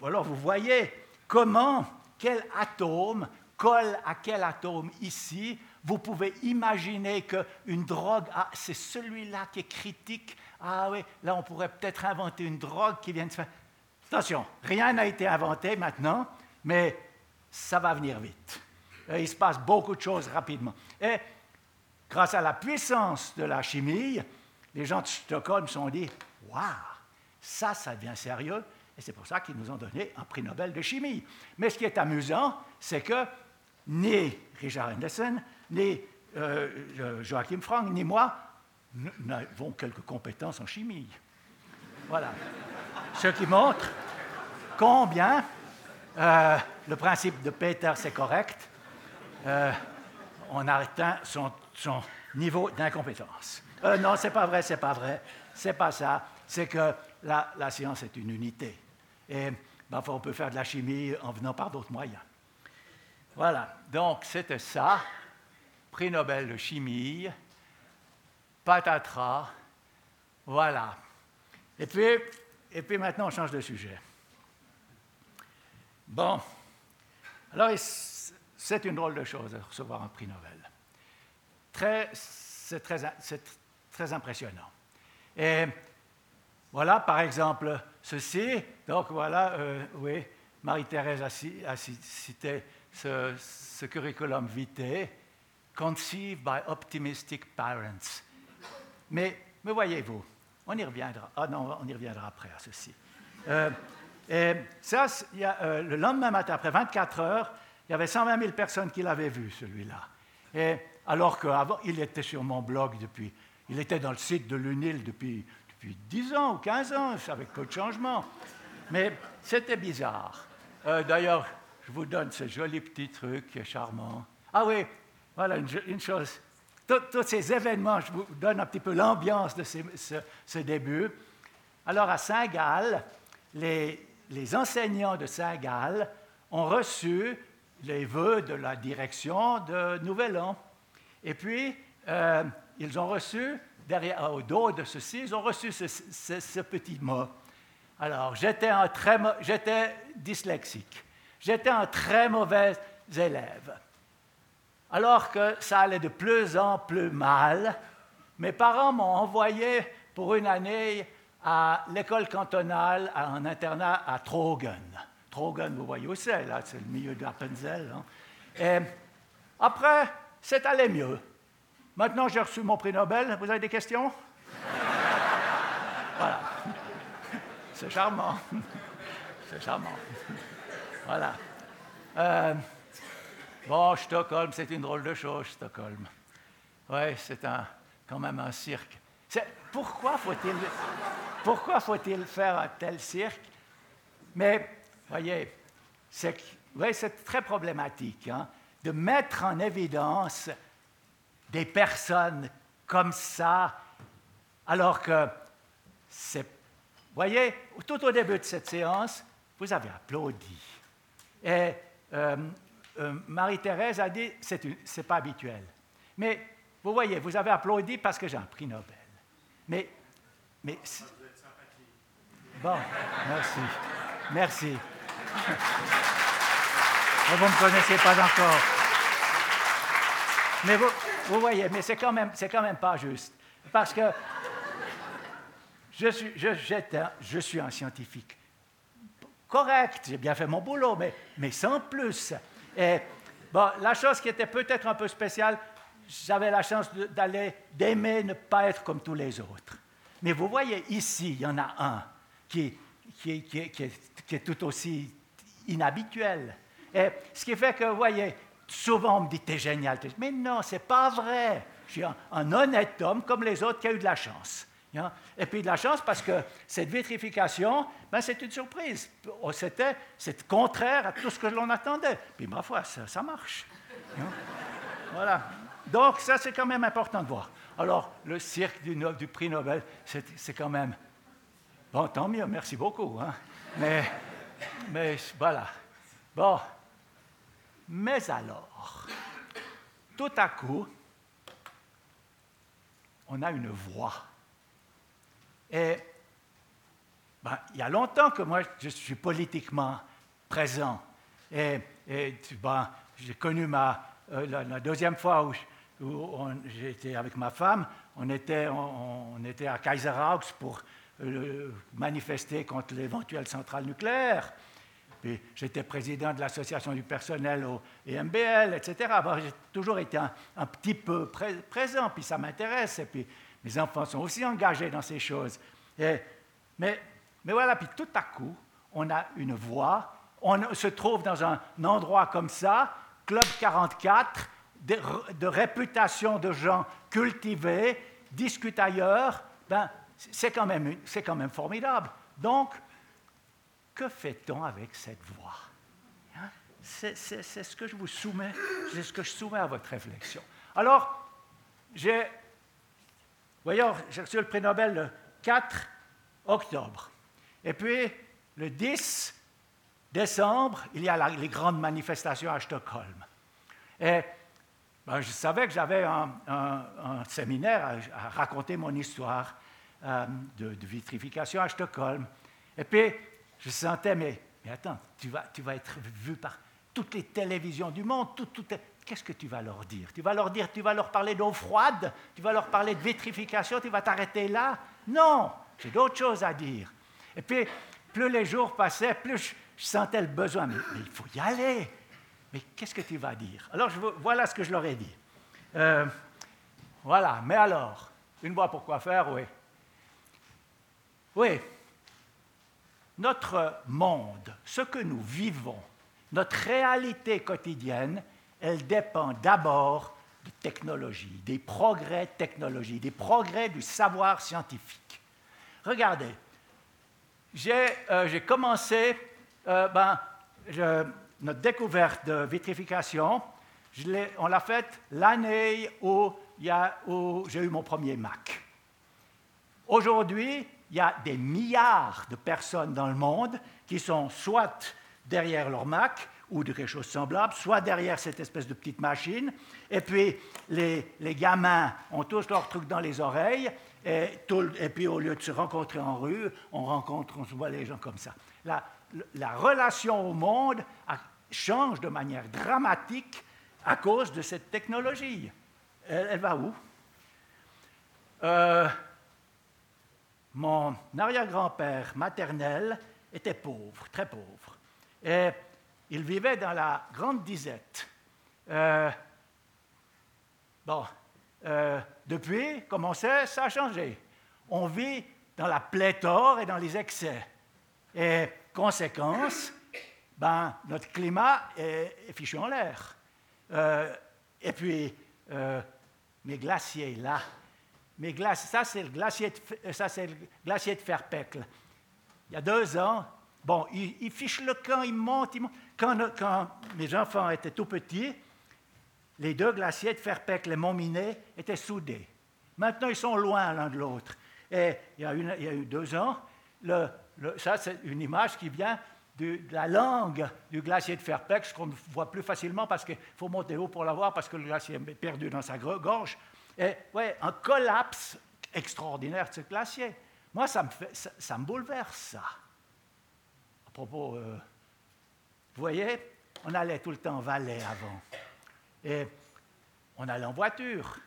alors vous voyez comment, quel atome colle à quel atome ici. Vous pouvez imaginer qu'une drogue, ah, c'est celui-là qui est critique. Ah oui, là on pourrait peut-être inventer une drogue qui vient de faire. Attention, rien n'a été inventé maintenant, mais ça va venir vite. Il se passe beaucoup de choses rapidement. Et grâce à la puissance de la chimie, les gens de Stockholm se sont dit Waouh, ça, ça devient sérieux. Et c'est pour ça qu'ils nous ont donné un prix Nobel de chimie. Mais ce qui est amusant, c'est que ni Richard Anderson, ni euh, Joachim Frank, ni moi n'avons quelques compétences en chimie. Voilà ce qui montre combien euh, le principe de Peter, c'est correct, euh, on a atteint son, niveau d'incompétence. Euh, non, c'est pas vrai, c'est pas vrai, c'est pas ça. C'est que la, science est une unité. Et ben, on peut faire de la chimie en venant par d'autres moyens. Voilà, donc c'était ça, prix Nobel de chimie, patatras, voilà. Et puis, maintenant, on change de sujet. Bon, alors c'est une drôle de chose de recevoir un prix Nobel. c'est très, très impressionnant. Et voilà, par exemple, ceci. Donc voilà, euh, oui, Marie-Thérèse a, cité ce, curriculum vitae, conceived by optimistic parents. Mais, mais voyez-vous, on y reviendra. Ah non, on y reviendra après à ceci. Euh, et ça, euh, le lendemain matin, après 24 heures, il y avait 120 000 personnes qui l'avaient vu, celui-là. Alors qu'avant, il était sur mon blog depuis, il était dans le site de l'UNIL depuis, depuis 10 ans ou 15 ans, avec peu de changements. Mais c'était bizarre. Euh, d'ailleurs, je vous donne ce joli petit truc charmant. Ah oui, voilà une, chose. Tous ces événements, je vous donne un petit peu l'ambiance de ce, début. Alors, à Saint-Gall, les, les, enseignants de Saint-Gall ont reçu les vœux de la direction de Nouvel An. Et puis, euh, ils ont reçu, derrière, au dos de ceci, ils ont reçu ce, petit mot. Alors, j'étais, j'étais dyslexique. J'étais un très mauvais élève. Alors que ça allait de plus en plus mal, mes parents m'ont envoyé pour une année à l'école cantonale, à un internat à Trogen. Trogen, vous voyez où c'est, là, c'est le milieu de l'Appenzell. Hein. Et après, c'est allé mieux. Maintenant, j'ai reçu mon prix Nobel. Vous avez des questions? Voilà. C'est charmant. C'est charmant. Voilà. Euh, bon, Stockholm, c'est une drôle de chose, Stockholm. Oui, c'est quand même un cirque. Pourquoi faut-il pourquoi faut-il faire un tel cirque? Mais, voyez, c'est très problématique hein, de mettre en évidence des personnes comme ça, alors que c'est. Vous voyez, tout au début de cette séance, vous avez applaudi. Et euh, euh, Marie-Thérèse a dit c'est n'est pas habituel. Mais vous voyez, vous avez applaudi parce que j'ai un prix Nobel. Mais. mais bon, merci. Merci. vous ne me connaissez pas encore. Mais vous, vous voyez, mais c'est quand, même, quand même pas juste. Parce que je suis, je, je suis un scientifique correct, j'ai bien fait mon boulot, mais, mais sans plus. Bon, la chose qui était peut-être un peu spéciale, j'avais la chance d'aller, d'aimer ne pas être comme tous les autres. Mais vous voyez, ici, il y en a un qui, qui, qui, qui est, tout aussi inhabituel. Ce qui fait que, vous voyez, souvent on me dit, t'es génial. Mais non, c'est pas vrai. Je suis un, honnête homme comme les autres qui a eu de la chance. Hein. Et puis de la chance parce que cette vitrification, ben, c'est une surprise. Oh, c'était, c'est contraire à tout ce que l'on attendait. Puis ma foi, ça, marche. Hein. Voilà. Donc ça, c'est quand même important de voir. Alors, le cirque du, du prix Nobel, c'est, quand même... Bon, tant mieux, merci beaucoup. Hein. Mais, mais voilà. Bon. Mais alors, tout à coup, on a une voix et ben, il y a longtemps que moi, je suis politiquement présent. Et, ben, j'ai connu ma, euh, la, deuxième fois où, j'étais avec ma femme, on était, on, était à Kaiserhaus pour euh, manifester contre l'éventuelle centrale nucléaire. J'étais président de l'association du personnel au EMBL, etc. j'ai toujours été un, petit peu présent, puis ça m'intéresse. Et puis mes enfants sont aussi engagés dans ces choses. mais, voilà, puis tout à coup, on a une voix, on se trouve dans un endroit comme ça, Club 44, de, réputation de gens cultivés, discutent ailleurs, ben, c'est quand, quand même formidable. Donc, que fait-on avec cette voix? Hein? C'est ce que je vous soumets, c'est ce que je soumets à votre réflexion. Alors, j'ai voyez, j'ai reçu le prix Nobel le 4 octobre. Et puis, le 10 décembre, il y a les grandes manifestations à Stockholm. Et ben, je savais que j'avais un, séminaire à, raconter mon histoire euh, de, vitrification à Stockholm. Et puis, je sentais, mais, mais attends, tu vas, tu vas être vu par toutes les télévisions du monde, tout, tout, qu'est-ce que tu vas leur dire? Tu vas leur dire, tu vas leur parler d'eau froide, tu vas leur parler de vitrification, tu vas t'arrêter là? Non, j'ai d'autres choses à dire. Et puis, plus les jours passaient, plus je, sentais le besoin, mais, il faut y aller. Mais qu'est-ce que tu vas dire? Alors, voilà ce que je leur ai dit. Euh, voilà, mais alors, une voix pour quoi faire, oui. Oui, notre monde, ce que nous vivons, notre réalité quotidienne, elle dépend d'abord de technologie, des progrès technologiques, des progrès du savoir scientifique. Regardez, j'ai euh, commencé, euh, ben, notre découverte de vitrification, on l'a faite l'année où, où j'ai eu mon premier Mac. Aujourd'hui, il y a des milliards de personnes dans le monde qui sont soit derrière leur Mac, ou de quelque chose de semblable, soit derrière cette espèce de petite machine, et puis les, les gamins ont tous leurs trucs dans les oreilles, et, puis au lieu de se rencontrer en rue, on rencontre, on se voit les gens comme ça. La, la relation au monde change de manière dramatique à cause de cette technologie. Elle, va où? Euh, Mon arrière-grand-père maternel était pauvre, très pauvre. Et il vivait dans la grande disette. Euh, bon, euh, depuis, comme on sait, ça a changé. On vit dans la pléthore et dans les excès. Et conséquence, ben, notre climat est, fichu en l'air. Euh, et puis, mes glaciers là, glaces, ça c'est le glacier de, ça c'est Ferpecle. Il y a deux ans, bon, il, il fiche le camp, il monte, il monte. Quand, mes enfants étaient tout petits, les deux glaciers de Ferpec, les Montminet, étaient soudés. Maintenant, ils sont loin l'un de l'autre. Et il y, a eu deux ans, ça c'est une image qui vient de, la langue du glacier de ce qu'on voit plus facilement parce qu'il faut monter haut pour la voir parce que le glacier est perdu dans sa gorge. Et ouais, un collapse extraordinaire de ce glacier. Moi, ça me, ça, me bouleverse, ça. À propos euh, vous voyez, on allait tout le temps en Valais avant. Et on allait en voiture.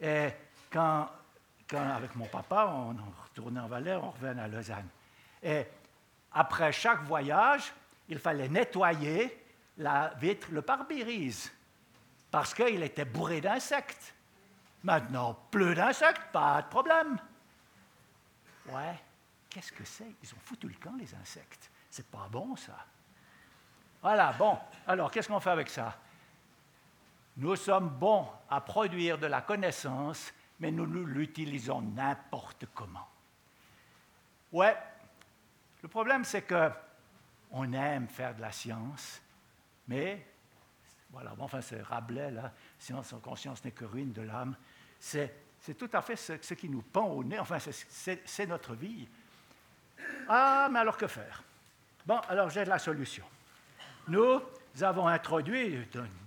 Et quand, avec mon papa, on retournait en Valais, on revenait à Lausanne. Et après chaque voyage, il fallait nettoyer la vitre, le pare-brise, parce qu'il était bourré d'insectes. Maintenant, plus d'insectes, pas de problème. Ouais, qu'est-ce que c'est? Ils ont foutu le camp, les insectes. C'est pas bon, ça. Voilà, bon, alors qu'est-ce qu'on fait avec ça? Nous sommes bons à produire de la connaissance, mais nous, l'utilisons n'importe comment. Ouais, le problème c'est que on aime faire de la science, mais voilà, bon, enfin c'est Rabelais là, science sans conscience n'est que ruine de l'âme. C'est, tout à fait ce, qui nous pend au nez, enfin c'est notre vie. Ah, mais alors que faire? Bon, alors j'ai la solution. Nous avons introduit,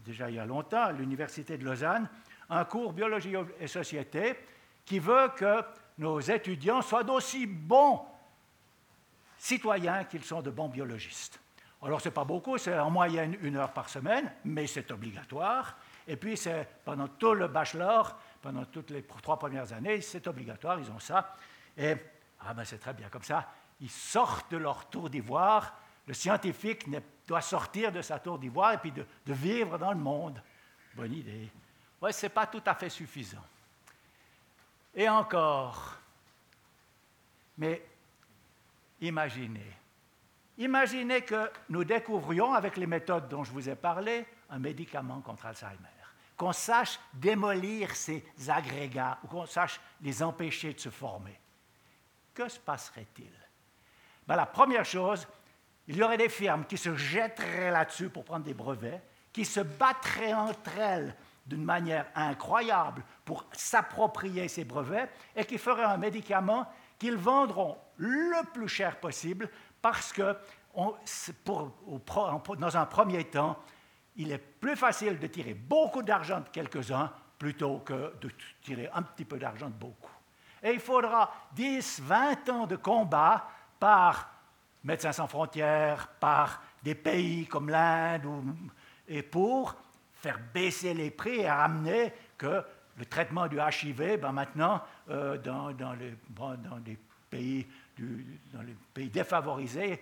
déjà il y a longtemps, à l'Université de Lausanne, un cours biologie et société qui veut que nos étudiants soient d'aussi bons citoyens qu'ils sont de bons biologistes. Alors, ce n'est pas beaucoup, c'est en moyenne une heure par semaine, mais c'est obligatoire. Et puis, c'est pendant tout le bachelor, pendant toutes les trois premières années, c'est obligatoire, ils ont ça. Et, ah ben c'est très bien, comme ça, ils sortent de leur tour d'ivoire. Le scientifique doit sortir de sa tour d'ivoire et puis de, vivre dans le monde. Bonne idée. Oui, ce n'est pas tout à fait suffisant. Et encore, mais imaginez, imaginez que nous découvrions avec les méthodes dont je vous ai parlé un médicament contre Alzheimer, qu'on sache démolir ces agrégats ou qu'on sache les empêcher de se former. Que se passerait-il? Ben, La première chose, il y aurait des firmes qui se jetteraient là-dessus pour prendre des brevets, qui se battraient entre elles d'une manière incroyable pour s'approprier ces brevets et qui feraient un médicament qu'ils vendront le plus cher possible parce que dans un premier temps, il est plus facile de tirer beaucoup d'argent de quelques-uns plutôt que de tirer un petit peu d'argent de beaucoup. Et il faudra 10, 20 ans de combat par Médecins sans frontières, par des pays comme l'Inde, et pour faire baisser les prix et ramener que le traitement du HIV, ben maintenant, euh, dans, les, dans, pays dans les pays défavorisés,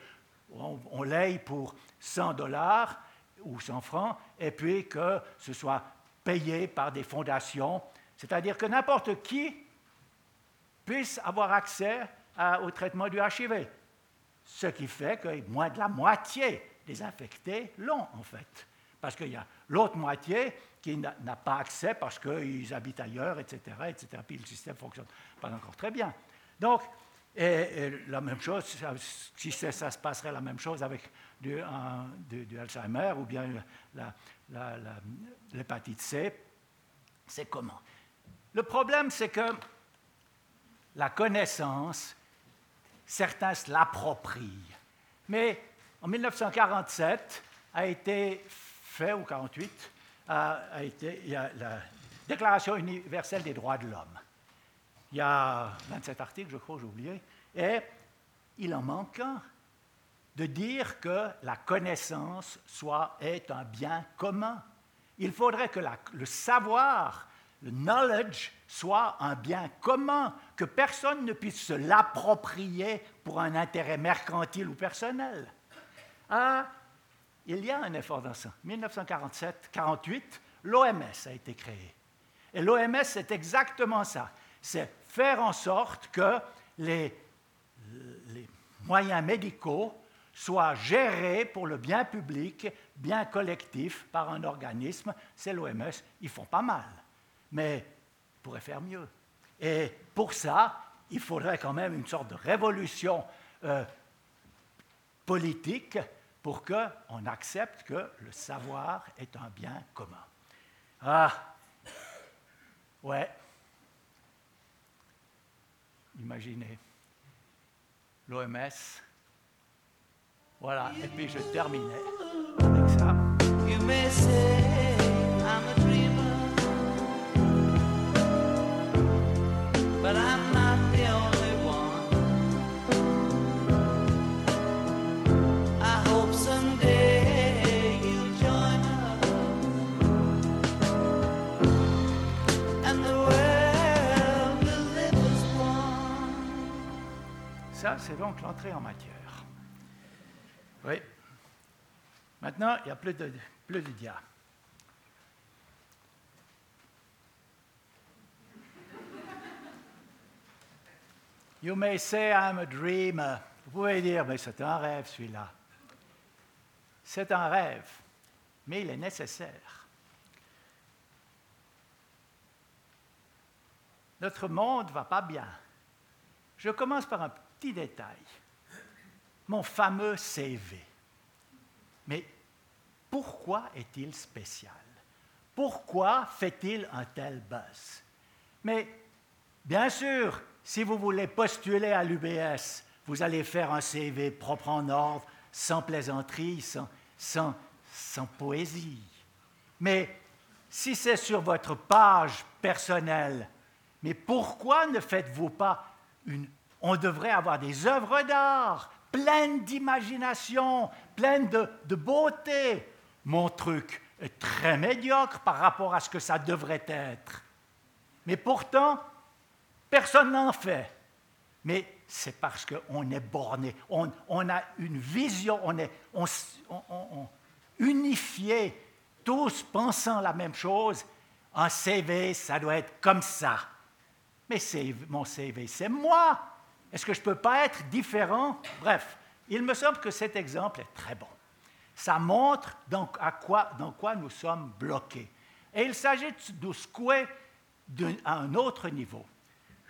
on, on l'aille pour 100 dollars ou 100 francs, et puis que ce soit payé par des fondations, c'est-à-dire que n'importe qui puisse avoir accès au traitement du HIV. Ce qui fait que moins de la moitié des infectés l'ont, en fait. Parce qu'il y a l'autre moitié qui n'a pas accès parce qu'ils habitent ailleurs, etc., etc. Puis le système ne fonctionne pas encore très bien. Donc, et, la même chose, si ça, se passerait la même chose avec du, Alzheimer ou bien l'hépatite C, c'est comment? Le problème, c'est que la connaissance, certains se l'approprient. Mais en 1947 a été fait, ou 48, a, été, il y a la Déclaration universelle des droits de l'homme. Il y a 27 articles, je crois, j'ai oublié, et il en manque un de dire que la connaissance soit, est un bien commun. Il faudrait que le savoir, le knowledge, soit un bien commun, que personne ne puisse se l'approprier pour un intérêt mercantile ou personnel. Ah, il y a un effort dans ça. 1947-48, l'OMS a été créée. Et l'OMS, c'est exactement ça. C'est faire en sorte que les, moyens médicaux soient gérés pour le bien public, bien collectif, par un organisme. C'est l'OMS. Ils font pas mal, mais ils pourraient faire mieux. Et pour ça, il faudrait quand même une sorte de révolution euh, politique pour qu'on accepte que le savoir est un bien commun. Ah, ouais. Imaginez, l'OMS, voilà, et puis je terminais avec ça. C'est donc l'entrée en matière. Oui. Maintenant, il n'y a plus de, plus de. You may say I'm a dreamer. Vous pouvez dire, mais c'est un rêve celui-là. C'est un rêve, mais il est nécessaire. Notre monde ne va pas bien. Je commence par un détail. Mon fameux CV. Mais pourquoi est-il spécial? Pourquoi fait-il un tel buzz? Mais bien sûr, si vous voulez postuler à l'UBS, vous allez faire un CV propre en ordre, sans plaisanterie, sans, sans, sans poésie. Mais si c'est sur votre page personnelle, mais pourquoi ne faites-vous pas une on devrait avoir des œuvres d'art pleines d'imagination, pleines de, beauté. Mon truc est très médiocre par rapport à ce que ça devrait être. Mais pourtant, personne n'en fait. Mais c'est parce qu'on est borné, on, a une vision, on est unifié, tous pensant la même chose. Un CV, ça doit être comme ça. Mais mon CV, c'est moi. Est-ce que je ne peux pas être différent? Bref, il me semble que cet exemple est très bon. Ça montre donc à quoi, dans quoi nous sommes bloqués. Et il s'agit de secouer à un autre niveau.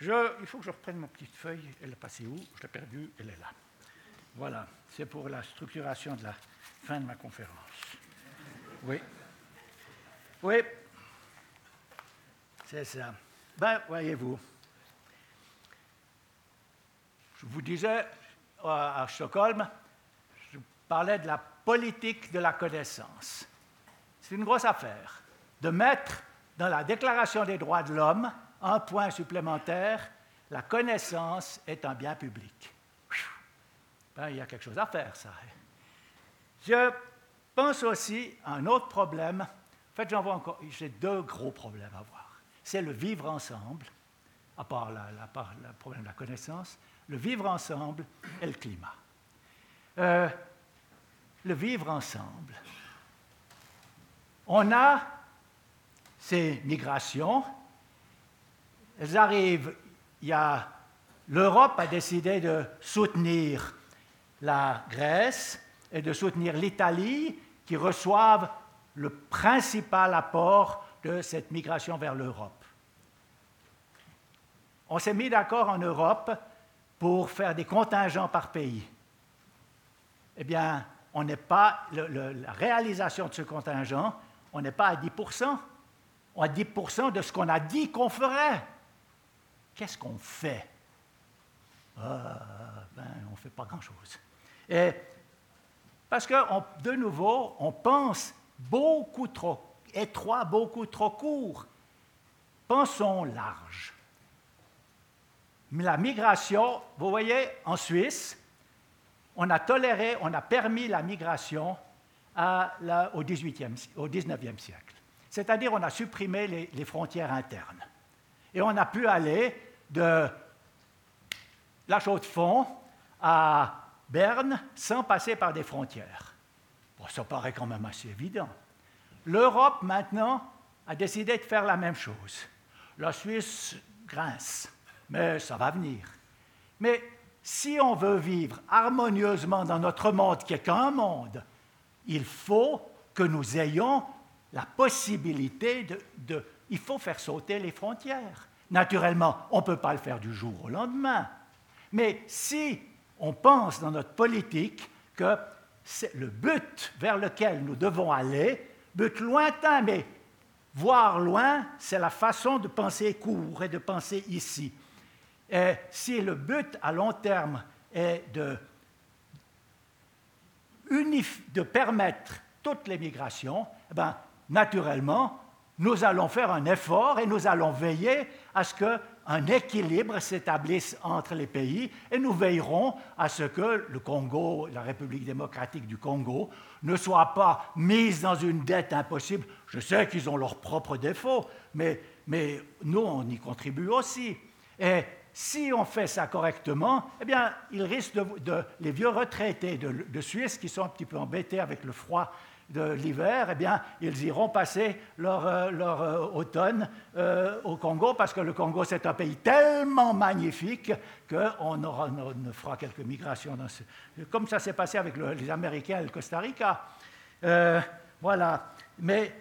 il faut que je reprenne ma petite feuille. Elle est passée où? Je l'ai perdue. Elle est là. Voilà. C'est pour la structuration de la fin de ma conférence. Oui. Oui. C'est ça. Ben, voyez-vous. Je vous disais à Stockholm, je parlait de la politique de la connaissance. C'est une grosse affaire de mettre dans la Déclaration des droits de l'homme un point supplémentaire, la connaissance est un bien public. Ben, il y a quelque chose à faire, ça. Je pense aussi à un autre problème. En fait, j'en vois encore, j'ai deux gros problèmes à voir. C'est le vivre ensemble, à part, le problème de la connaissance, le vivre ensemble et le climat. Euh, le vivre ensemble. On a ces migrations, elles arrivent, l'Europe a décidé de soutenir la Grèce et de soutenir l'Italie qui reçoivent le principal apport de cette migration vers l'Europe. On s'est mis d'accord en Europe pour faire des contingents par pays. Eh bien, on n'est pas, la réalisation de ce contingent, on n'est pas à 10% On a 10% de ce qu'on a dit qu'on ferait. Qu'est-ce qu'on fait? Ah, ben, On ne fait pas grand-chose. Parce que, de nouveau, on pense beaucoup trop étroit, beaucoup trop court. Pensons large. La migration, vous voyez, en Suisse, on a toléré, on a permis la migration au, 18e, au 19e siècle. C'est-à-dire on a supprimé les, frontières internes. Et on a pu aller de la Chaux-de-Fonds à Berne sans passer par des frontières. Bon, ça paraît quand même assez évident. L'Europe, maintenant, a décidé de faire la même chose. La Suisse grince, mais ça va venir. Mais si on veut vivre harmonieusement dans notre monde, qui est qu'un monde, il faut que nous ayons la possibilité de, Il faut faire sauter les frontières. Naturellement, on ne peut pas le faire du jour au lendemain. Mais si on pense dans notre politique que c'est le but vers lequel nous devons aller, but lointain, mais voir loin, c'est la façon de penser court et de penser ici. Et si le but à long terme est de de permettre toutes les migrations, eh ben, naturellement, nous allons faire un effort et nous allons veiller à ce qu'un équilibre s'établisse entre les pays et nous veillerons à ce que le Congo, la République démocratique du Congo, ne soit pas mise dans une dette impossible. Je sais qu'ils ont leurs propres défauts, mais, mais nous, on y contribue aussi. Et si on fait ça correctement, eh bien, il risque de, les vieux retraités de, Suisse qui sont un petit peu embêtés avec le froid de l'hiver, eh bien, ils iront passer leur, euh, euh, automne euh, au Congo parce que le Congo, c'est un pays tellement magnifique qu'on aura, on fera quelques migrations. Dans ce, comme ça s'est passé avec les Américains et le Costa Rica. voilà. Mais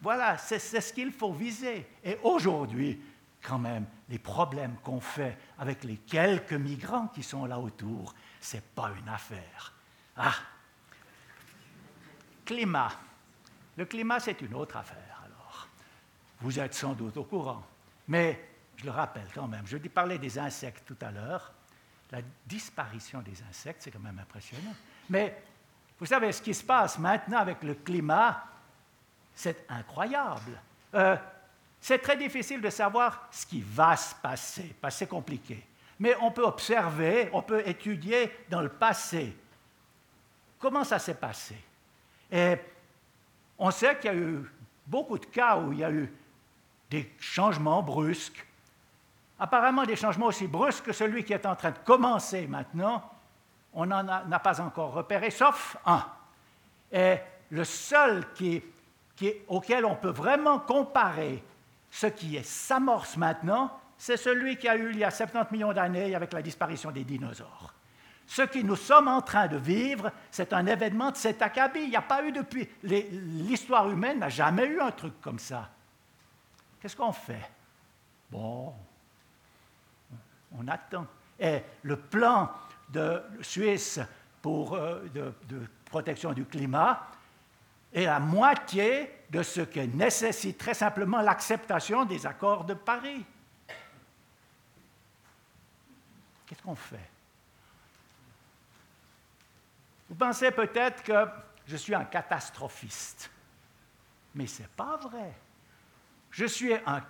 voilà, c'est ce qu'il faut viser. Et aujourd'hui, quand même, les problèmes qu'on fait avec les quelques migrants qui sont là autour, ce n'est pas une affaire. Ah Climat. Le climat, c'est une autre affaire, alors. Vous êtes sans doute au courant. Mais je le rappelle quand même, je parlais des insectes tout à l'heure. La disparition des insectes, c'est quand même impressionnant. Mais vous savez, ce qui se passe maintenant avec le climat, c'est incroyable. Euh, c'est très difficile de savoir ce qui va se passer, parce que c'est compliqué. Mais on peut observer, on peut étudier dans le passé comment ça s'est passé? Et on sait qu'il y a eu beaucoup de cas où il y a eu des changements brusques. Apparemment, des changements aussi brusques que celui qui est en train de commencer maintenant, on n'en a, pas encore repéré, sauf un. Et le seul auquel on peut vraiment comparer ce qui s'amorce maintenant, c'est celui qui a eu il y a 70 millions d'années avec la disparition des dinosaures. Ce que nous sommes en train de vivre, c'est un événement de cet acabit. Il n'y a pas eu depuis. L'histoire humaine n'a jamais eu un truc comme ça. Qu'est-ce qu'on fait? Bon, on attend. Et le plan de Suisse pour, euh, de, de protection du climat est la moitié de ce que nécessite très simplement l'acceptation des accords de Paris. Qu'est-ce qu'on fait? Vous pensez peut-être que je suis un catastrophiste, mais ce n'est pas vrai. Je suis un,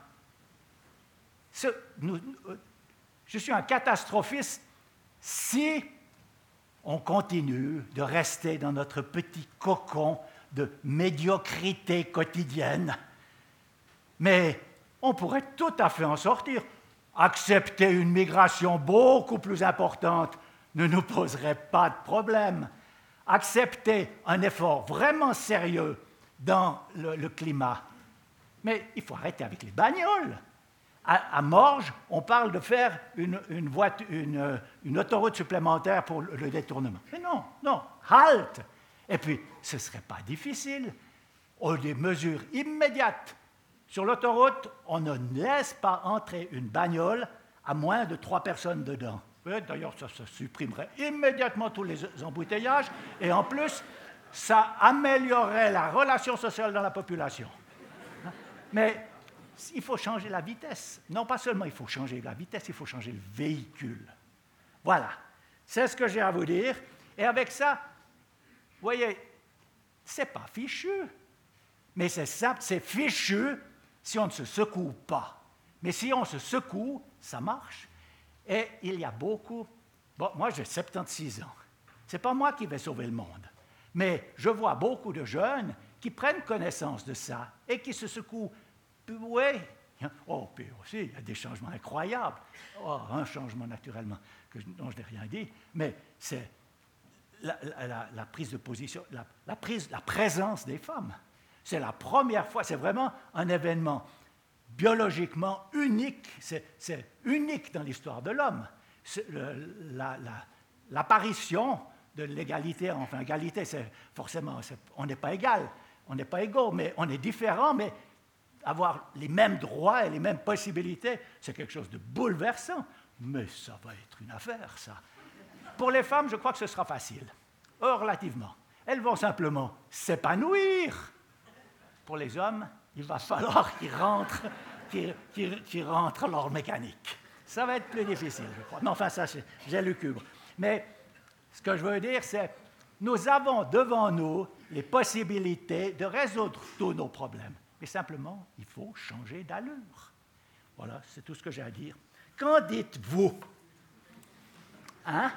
je suis un catastrophiste si on continue de rester dans notre petit cocon de médiocrité quotidienne. Mais on pourrait tout à fait en sortir. Accepter une migration beaucoup plus importante ne nous poserait pas de problème. Accepter un effort vraiment sérieux dans le, climat. Mais il faut arrêter avec les bagnoles. À, Morges, on parle de faire une, une, autoroute supplémentaire pour le détournement. Mais non, non, halte. Et puis, ce ne serait pas difficile. On des mesures immédiates sur l'autoroute, on ne laisse pas entrer une bagnole à moins de trois personnes dedans. D'ailleurs, ça, supprimerait immédiatement tous les embouteillages et en plus, ça améliorerait la relation sociale dans la population. Mais il faut changer la vitesse. Non pas seulement il faut changer la vitesse, il faut changer le véhicule. Voilà, c'est ce que j'ai à vous dire. Et avec ça, voyez, c'est pas fichu, mais c'est simple, c'est fichu si on ne se secoue pas. Mais si on se secoue, ça marche. Et il y a beaucoup. Moi, j'ai 76 ans. Ce n'est pas moi qui vais sauver le monde. Mais je vois beaucoup de jeunes qui prennent connaissance de ça et qui se secouent. Oui. Oh, puis aussi, il y a des changements incroyables. Oh, un changement naturellement que, dont je n'ai rien dit, mais c'est la, prise de position, la, prise, la présence des femmes. C'est la première fois, c'est vraiment un événement biologiquement unique, c'est unique dans l'histoire de l'homme. L'apparition de l'égalité, enfin, égalité, c'est forcément, on n'est pas égal, on n'est pas égaux, mais on est différent, mais avoir les mêmes droits et les mêmes possibilités, c'est quelque chose de bouleversant. Mais ça va être une affaire, ça. Pour les femmes, je crois que ce sera facile, relativement. Elles vont simplement s'épanouir pour les hommes, il va falloir qu'ils rentrent, qu'ils, rentrent leur mécanique. Ça va être plus difficile, je crois. Mais enfin, ça, j'ai le cubre. Mais ce que je veux dire, c'est nous avons devant nous les possibilités de résoudre tous nos problèmes. Mais simplement, il faut changer d'allure. Voilà, c'est tout ce que j'ai à dire. Qu'en dites-vous? Hein?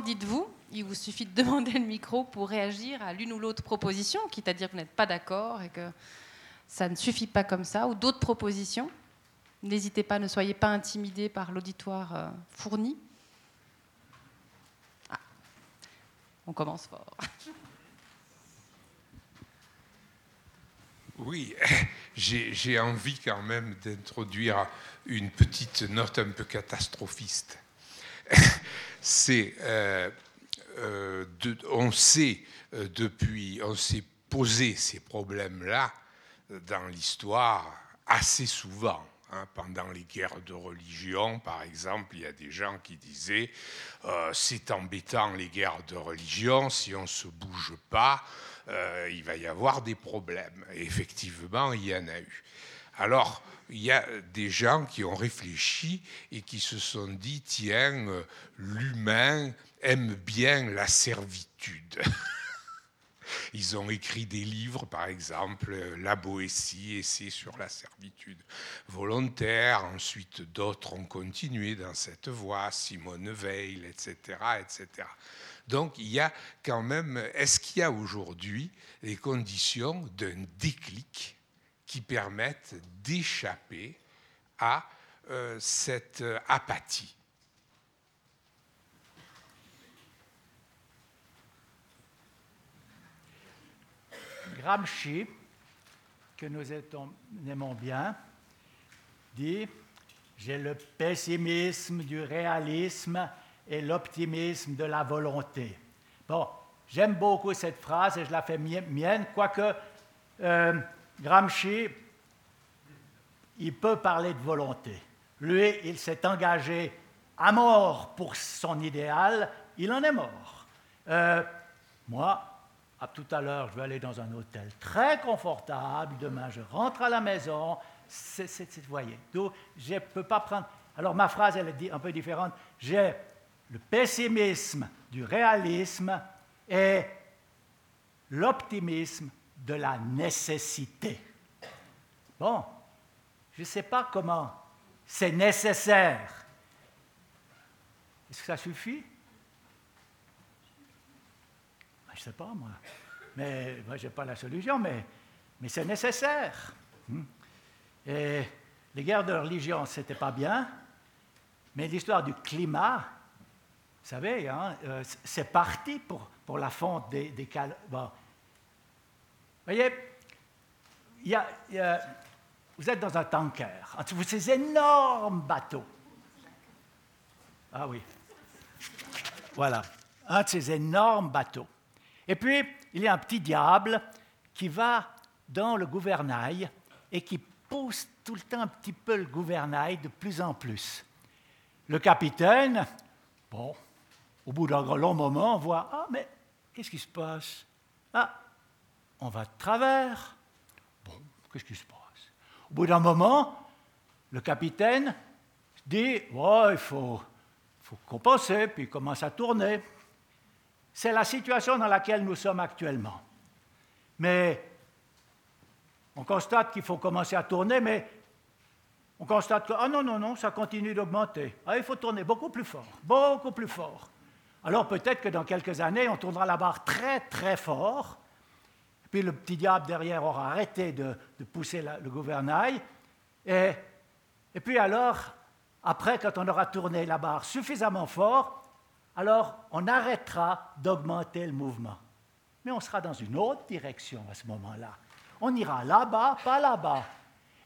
Dites-vous Il vous suffit de demander le micro pour réagir à l'une ou l'autre proposition, quitte à dire que vous n'êtes pas d'accord et que ça ne suffit pas comme ça, ou d'autres propositions. N'hésitez pas, ne soyez pas intimidés par l'auditoire euh, fourni. Ah, on commence fort. Oui, j'ai envie quand même d'introduire une petite note un peu catastrophiste. c'est, euh, euh, on sait euh, depuis, on s'est posé ces problèmes-là dans l'histoire assez souvent. Hein. pendant les guerres de religion, par exemple, il y a des gens qui disaient c'est embêtant les guerres de religion, si on ne se bouge pas, il va y avoir des problèmes. Effectivement, il y en a eu. Alors, il y a des gens qui ont réfléchi et qui se sont dit, tiens, euh, l'humain aime bien la servitude. Ils ont écrit des livres, par exemple, La Boétie, essai sur la servitude volontaire. Ensuite, d'autres ont continué dans cette voie, Simone Veil, etc., etc. Donc, il y a quand même, est-ce qu'il y a aujourd'hui les conditions d'un déclic qui permettent d'échapper à euh, cette euh, apathie. Gramsci, que nous aimons bien, dit J'ai le pessimisme du réalisme et l'optimisme de la volonté. Bon, j'aime beaucoup cette phrase et je la fais mienne, quoique euh, Gramsci, il peut parler de volonté. Lui, il s'est engagé à mort pour son idéal, il en est mort. Euh, moi, à tout à l'heure, je vais aller dans un hôtel très confortable. Demain, je rentre à la maison. C'est, vous voyez, donc je ne peux pas prendre. Alors ma phrase, elle est un peu différente. J'ai le pessimisme du réalisme et l'optimisme de la nécessité. Bon, je ne sais pas comment c'est nécessaire. Est-ce que ça suffit? Ben, Je ne sais pas, moi. Mais moi, je n'ai pas la solution, mais, mais c'est nécessaire. Hmm. Et les guerres de religion, ce n'était pas bien, mais l'histoire du climat, vous savez, hein, euh, c'est parti pour, pour la fonte des, des voyez, a, vous êtes dans un tanker, entre ces énormes bateaux. Ah oui. Voilà, un de ces énormes bateaux. Et puis, il y a un petit diable qui va dans le gouvernail et qui pousse tout le temps un petit peu le gouvernail de plus en plus. Le capitaine, bon, au bout d'un long moment, voit Ah, mais qu'est-ce qui se passe? Ah, on va de travers. Bon, qu'est-ce qui se passe? Au bout d'un moment, le capitaine dit oh, il faut, faut compenser, puis il commence à tourner. C'est la situation dans laquelle nous sommes actuellement. Mais on constate qu'il faut commencer à tourner, mais on constate que, ah non, non, non, ça continue d'augmenter. Ah, il faut tourner beaucoup plus fort, beaucoup plus fort. Alors peut-être que dans quelques années, on tournera la barre très, très fort, puis le petit diable derrière aura arrêté de, pousser le gouvernail, et, et puis alors, après, quand on aura tourné la barre suffisamment fort, alors on arrêtera d'augmenter le mouvement. Mais on sera dans une autre direction à ce moment-là. On ira là-bas, pas là-bas.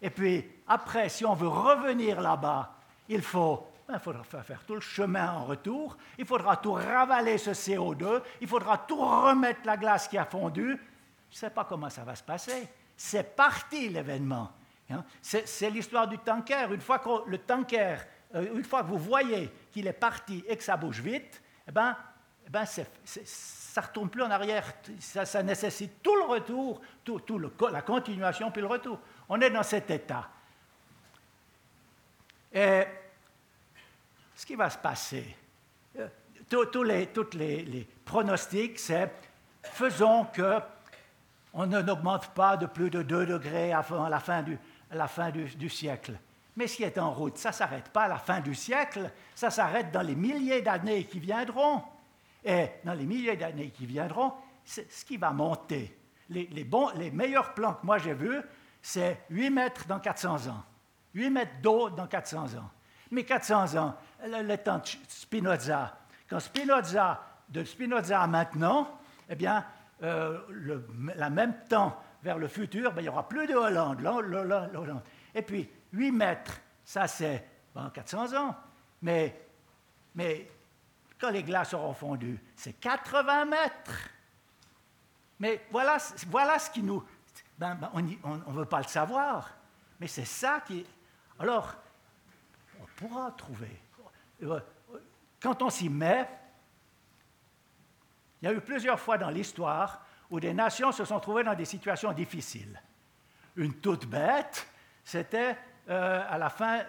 Et puis après, si on veut revenir là-bas, il faut ben, faudra faire tout le chemin en retour, il faudra tout ravaler ce CO2, il faudra tout remettre la glace qui a fondu. Je ne sais pas comment ça va se passer. C'est parti l'événement. Hein. C'est l'histoire du tanker. Une fois que le tanker, euh, une fois que vous voyez qu'il est parti et que ça bouge vite, eh ben, eh ben ça ne retourne plus en arrière. Ça, nécessite tout le retour, tout, la continuation puis le retour. On est dans cet état. Et ce qui va se passer, euh, tous les, toutes les, pronostics, c'est faisons que on n'augmente pas de plus de 2 degrés à la fin, du, siècle. Mais ce qui est en route, ça ne s'arrête pas à la fin du siècle, ça s'arrête dans les milliers d'années qui viendront. Et dans les milliers d'années qui viendront, c'est ce qui va monter. Les, les, bons, les meilleurs plans que moi j'ai vus, c'est 8 mètres dans 400 ans. 8 mètres d'eau dans 400 ans. Mais 400 ans, le, temps de Spinoza. Quand Spinoza, de Spinoza à maintenant, eh bien, euh, le même temps vers le futur, ben, il n'y aura plus de Hollande. Et puis, 8 mètres, ça c'est 400 ans. Mais, quand les glaces auront fondu, c'est 80 mètres. Mais voilà, voilà ce qui nous... Ben, ben, on ne veut pas le savoir, mais c'est ça qui... Alors, on pourra trouver quand on s'y met, il y a eu plusieurs fois dans l'histoire où des nations se sont trouvées dans des situations difficiles. Une toute bête, c'était euh, à la fin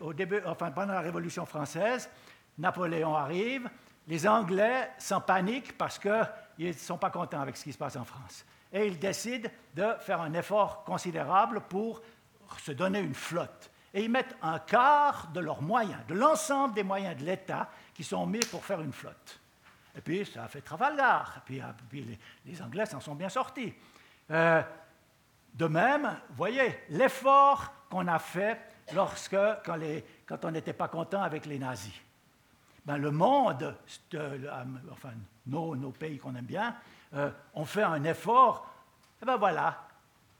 au début, pendant la Révolution française, Napoléon arrive, les Anglais s'en paniquent parce qu'ils ne sont pas contents avec ce qui se passe en France. Et ils décident de faire un effort considérable pour se donner une flotte et ils mettent un quart de leurs moyens, de l'ensemble des moyens de l'État qui sont mis pour faire une flotte. Et puis ça a fait Trafalgar, et puis, ah, les, Anglais s'en sont bien sortis. Euh, de même, voyez, l'effort qu'on a fait lorsque, quand, on n'était pas content avec les nazis. Ben, le monde, enfin nos, pays qu'on aime bien, euh, ont fait un effort. Et ben voilà,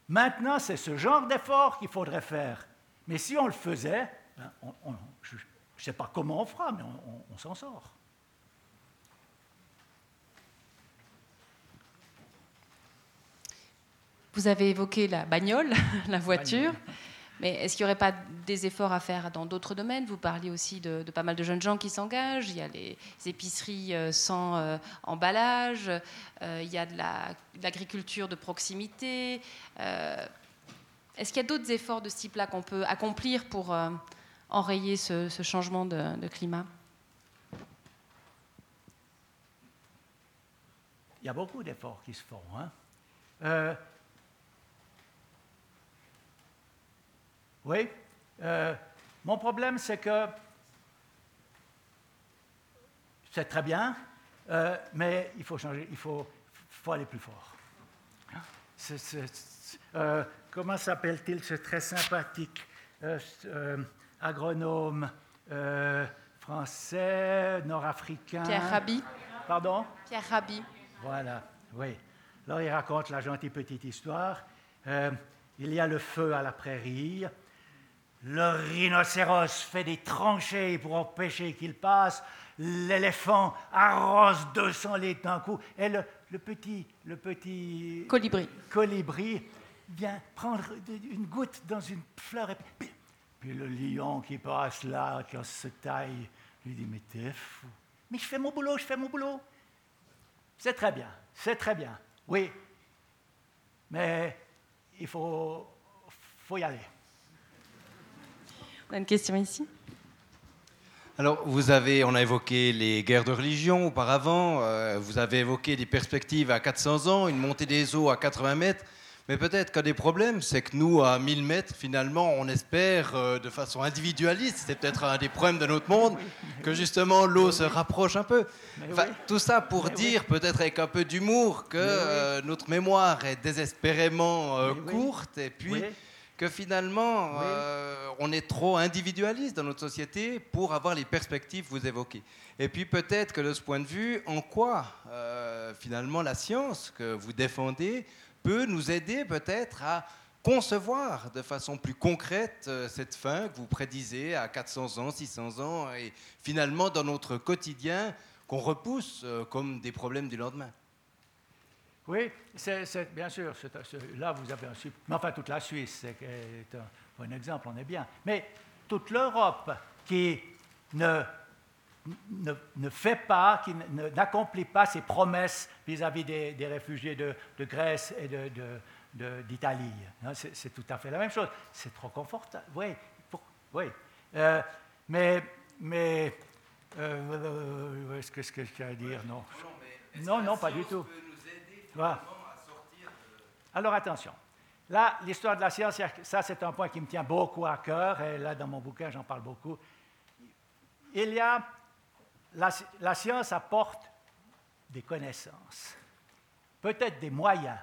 maintenant c'est ce genre d'effort qu'il faudrait faire mais si on le faisait, ben, je ne sais pas comment on fera, mais on, s'en sort. Vous avez évoqué la bagnole, la voiture. Mais est-ce qu'il n'y aurait pas des efforts à faire dans d'autres domaines? Vous parliez aussi de, pas mal de jeunes gens qui s'engagent. Il y a les épiceries euh, sans euh, emballage. Euh, il y a de l'agriculture de, proximité. est-ce qu'il y a d'autres efforts de ce type-là qu'on peut accomplir pour enrayer ce, changement de, climat? Il y a beaucoup d'efforts qui se font. Hein. Oui. Euh, mon problème, c'est que c'est très bien, euh, mais il faut changer, il faut, faut aller plus fort. Euh, comment s'appelle-t-il ce très sympathique agronome français, nord-africain? Pierre Rabhi. Pardon? Pierre Rabhi. Voilà, oui. Alors il raconte la gentille petite histoire. il y a le feu à la prairie, le rhinocéros fait des tranchées pour empêcher qu'il passe. L'éléphant arrose 200 litres d'un coup. Et le, petit, le petit colibri. colibri vient prendre une goutte dans une fleur. Et puis, puis le lion qui passe là, qui se taille, lui dit Mais t'es fou. Mais je fais mon boulot, je fais mon boulot. C'est très bien, c'est très bien. Oui. Mais il faut, faut y aller. On a une question ici. Alors, vous avez, on a évoqué les guerres de religion auparavant, euh, vous avez évoqué des perspectives à 400 ans, une montée des eaux à 80 mètres, mais peut-être qu'un des problèmes, c'est que nous, à 1000 mètres, finalement, on espère euh, de façon individualiste, c'est peut-être un des problèmes de notre monde, que justement l'eau se rapproche un peu. Tout ça pour dire, peut-être avec un peu d'humour, que euh, notre mémoire est désespérément courte, et puis que finalement, euh, on est trop individualiste dans notre société pour avoir les perspectives que vous évoquez. Et puis peut-être que de ce point de vue, en quoi euh, finalement la science que vous défendez peut nous aider peut-être à concevoir de façon plus concrète euh, cette fin que vous prédisez à 400 ans, 600 ans, et finalement dans notre quotidien qu'on repousse comme des problèmes du lendemain. Oui, c'est, bien sûr, là vous avez un mais enfin toute la Suisse c'est un bon exemple, on est bien. Mais toute l'Europe qui ne, ne, fait pas, qui n'accomplit pas ses promesses vis-à-vis des, réfugiés de, Grèce et de, d'Italie. Hein, c'est, tout à fait la même chose. C'est trop confortable. Oui, oui. Euh, mais, mais euh, est-ce que, je tiens à dire? Non, non, non, pas du tout. Alors attention. Là, l'histoire de la science, ça c'est un point qui me tient beaucoup à cœur, et là dans mon bouquin j'en parle beaucoup. Il y a, la, science apporte des connaissances, peut-être des moyens,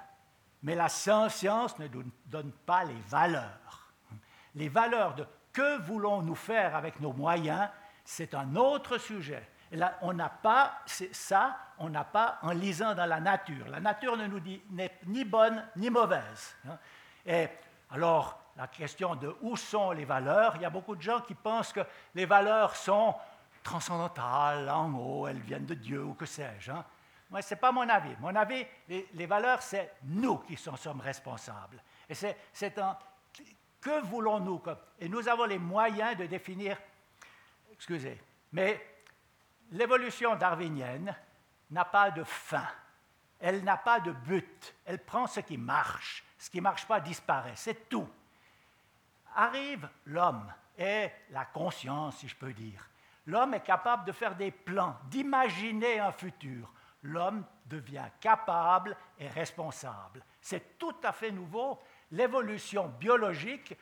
mais la science ne donne pas les valeurs. Les valeurs de que voulons-nous faire avec nos moyens, c'est un autre sujet on n'a pas ça, on n'a pas en lisant dans la nature. La nature ne nous dit ni bonne ni mauvaise. Hein. Et alors, la question de où sont les valeurs, il y a beaucoup de gens qui pensent que les valeurs sont transcendantales, en haut, elles viennent de Dieu ou que sais-je. Hein. Moi, ce n'est pas mon avis. Mon avis, les, valeurs, c'est nous qui en sommes responsables. Et c'est un. Que voulons-nous Et nous avons les moyens de définir. Excusez, mais l'évolution darwinienne n'a pas de fin. Elle n'a pas de but. Elle prend ce qui marche. Ce qui ne marche pas disparaît. C'est tout. Arrive l'homme et la conscience, si je peux dire. L'homme est capable de faire des plans, d'imaginer un futur. L'homme devient capable et responsable. C'est tout à fait nouveau. L'évolution biologique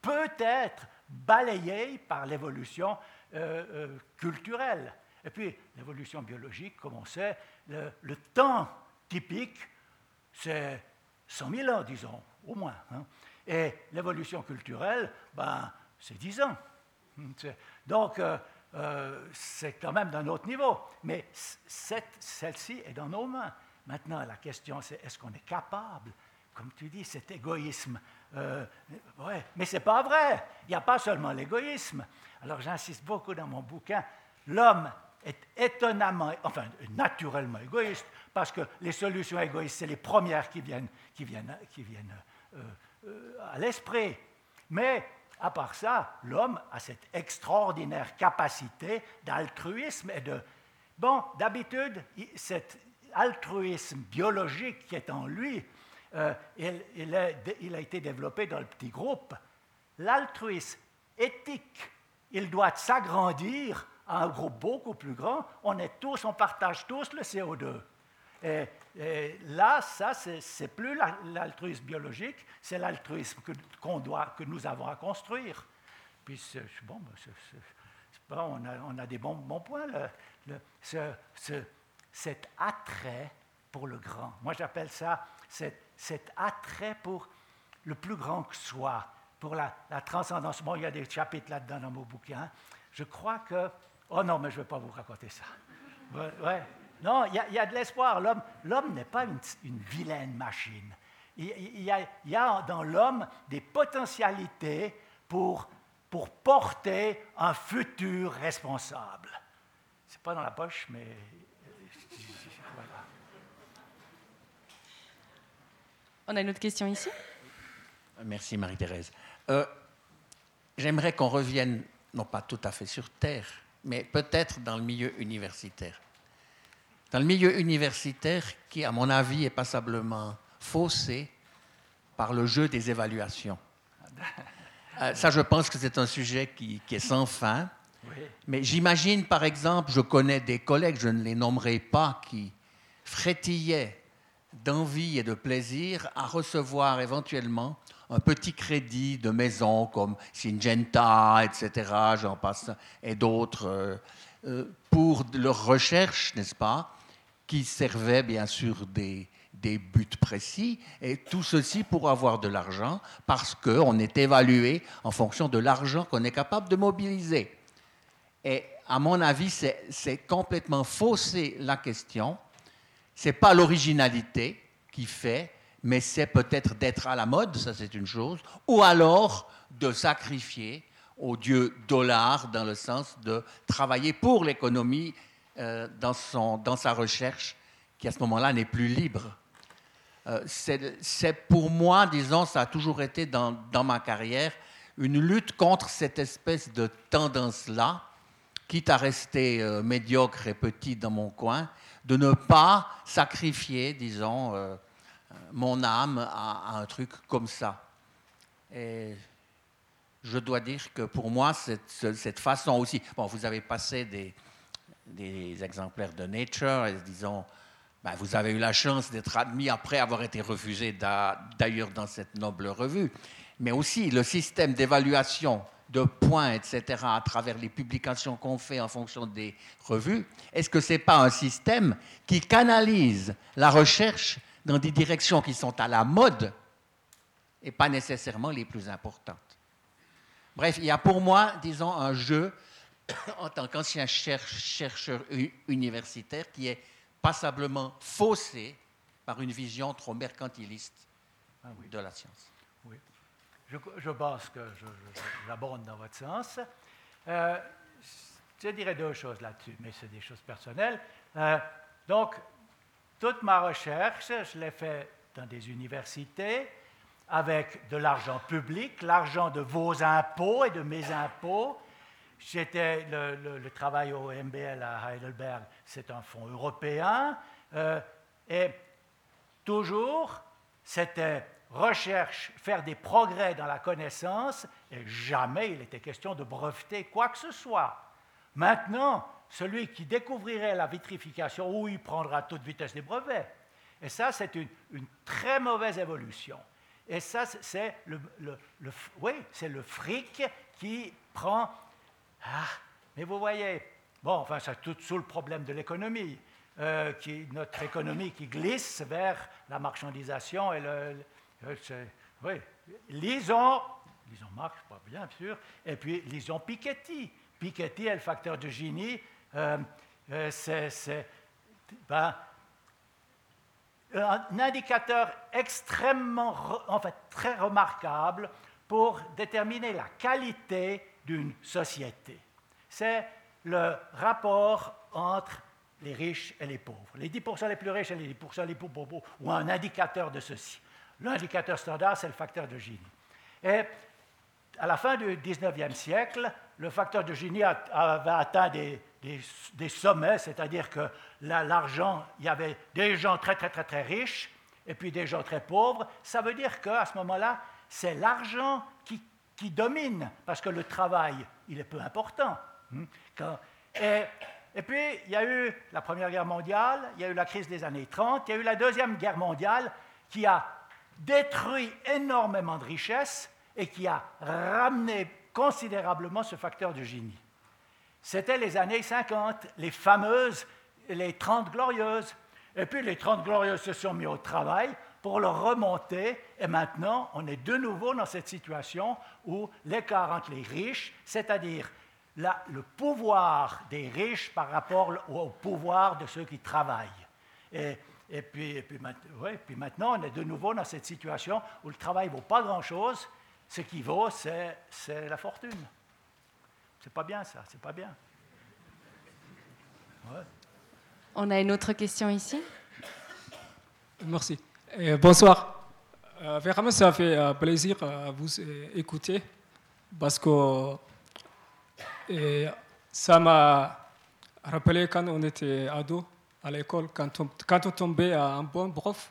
peut être balayée par l'évolution euh, euh, culturelle. Et puis, l'évolution biologique, comme on sait, le, temps typique, c'est 100 000 ans, disons, au moins. Hein. Et l'évolution culturelle, ben, c'est 10 ans. Donc, euh, c'est quand même d'un autre niveau. Mais celle-ci est dans nos mains. Maintenant, la question, c'est est-ce qu'on est capable, comme tu dis, cet égoïsme ouais, Mais ce n'est pas vrai. Il n'y a pas seulement l'égoïsme. Alors j'insiste beaucoup dans mon bouquin, l'homme est étonnamment, enfin naturellement égoïste, parce que les solutions égoïstes, c'est les premières qui viennent, qui viennent, qui viennent euh, euh, à l'esprit. Mais à part ça, l'homme a cette extraordinaire capacité d'altruisme et de... Bon, d'habitude, cet altruisme biologique qui est en lui, euh, il, a été développé dans le petit groupe. L'altruisme éthique, il doit s'agrandir à un groupe beaucoup plus grand. On est tous, on partage tous le CO2. Et, là, ça, c'est plus l'altruisme biologique, c'est l'altruisme que, nous avons à construire. Puis, bon, ben, on, a, des bons, points. Ce, cet attrait pour le grand. Moi, j'appelle ça cet, cet, attrait pour le plus grand que soi, pour la, la transcendance. Bon, il y a des chapitres là-dedans dans mon bouquin. Je crois que... Oh non, mais je ne vais pas vous raconter ça. Ouais, non, il y, a de l'espoir. L'homme n'est pas une, vilaine machine. Il, y, a, dans l'homme des potentialités pour, pour porter un futur responsable. Ce n'est pas dans la poche, mais voilà. On a une autre question ici? Merci Marie-Thérèse. Euh, j'aimerais qu'on revienne, non pas tout à fait sur Terre, mais peut-être dans le milieu universitaire dans le milieu universitaire qui, à mon avis, est passablement faussé par le jeu des évaluations. Euh, ça, je pense que c'est un sujet qui, est sans fin. Mais j'imagine, par exemple, je connais des collègues, je ne les nommerai pas, qui frétillaient d'envie et de plaisir à recevoir éventuellement un petit crédit de maison comme Syngenta, etc., j'en passe, et d'autres, euh, euh, pour leur recherche, n'est-ce pas qui servaient bien sûr des, des buts précis, et tout ceci pour avoir de l'argent, parce qu'on est évalué en fonction de l'argent qu'on est capable de mobiliser. Et à mon avis, c'est complètement faussé la question. N'est pas l'originalité qui fait, mais c'est peut-être d'être à la mode, ça c'est une chose, ou alors de sacrifier au dieu dollar dans le sens de travailler pour l'économie euh, dans, dans sa recherche, qui à ce moment-là n'est plus libre. Euh, c'est pour moi, disons, ça a toujours été dans, dans, ma carrière, une lutte contre cette espèce de tendance-là, quitte à rester euh, médiocre et petit dans mon coin, de ne pas sacrifier, disons, mon âme à, un truc comme ça. Et je dois dire que pour moi, cette, cette façon aussi, bon, vous avez passé des, des exemplaires de Nature, et disons, ben, vous avez eu la chance d'être admis après avoir été refusé d'ailleurs dans cette noble revue, mais aussi le système d'évaluation de points, etc., à travers les publications qu'on fait en fonction des revues, est-ce que ce n'est pas un système qui canalise la recherche dans des directions qui sont à la mode et pas nécessairement les plus importantes? Bref, il y a pour moi, disons, un jeu en tant qu'ancien chercheur universitaire qui est passablement faussé par une vision trop mercantiliste ah de la science. Je, pense que j'abonde dans votre sens. Euh, je dirais deux choses là-dessus, mais c'est des choses personnelles. Euh, donc, toute ma recherche, je l'ai faite dans des universités avec de l'argent public, l'argent de vos impôts et de mes impôts, J'étais le, travail au MBL à Heidelberg, c'est un fonds européen. Euh, et toujours, c'était recherche, faire des progrès dans la connaissance, et jamais il était question de breveter quoi que ce soit. Maintenant, celui qui découvrirait la vitrification, ou il prendra toute vitesse des brevets. Et ça, c'est une, très mauvaise évolution. Et ça, c'est le, oui, c'est le fric qui prend ah, mais vous voyez, bon, enfin, c'est tout sous le problème de l'économie, euh, notre économie qui glisse vers la marchandisation et le. Oui, lisons, lisons Marx, pas bien sûr, et puis lisons Piketty. Piketty est le facteur de Gini, euh, euh, c'est ben, un indicateur extrêmement, en fait, très remarquable pour déterminer la qualité d'une société. C'est le rapport entre les riches et les pauvres. Les 10% les plus riches et les 10% les plus pauvres, ou un indicateur de ceci. L'indicateur standard, c'est le facteur de Gini. Et à la fin du 19e siècle, le facteur de Gini avait atteint des, sommets, c'est-à-dire que l'argent, il y avait des gens très, très, très, très riches et puis des gens très pauvres. Ça veut dire qu'à ce moment-là, c'est l'argent qui, domine, parce que le travail, il est peu important. Et, et, puis, il y a eu la Première Guerre mondiale, il y a eu la crise des années 30, il y a eu la Deuxième Guerre mondiale qui a détruit énormément de richesses et qui a ramené considérablement ce facteur de génie. C'était les années 50, les fameuses, les 30 glorieuses. Et puis les 30 glorieuses se sont mis au travail pour le remonter. Et maintenant, on est de nouveau dans cette situation où l'écart entre les riches, c'est-à-dire le pouvoir des riches par rapport au pouvoir de ceux qui travaillent. Et, et, puis, et puis, puis, maintenant, on est de nouveau dans cette situation où le travail ne vaut pas grand-chose. Ce qui vaut, c'est la fortune. C'est pas bien ça, c'est pas bien. On a une autre question ici. Merci. bonsoir. Euh, vraiment, ça fait euh, plaisir à vous écouter parce que ça m'a rappelé quand on était ado à l'école, quand on, quand on tombait à un bon prof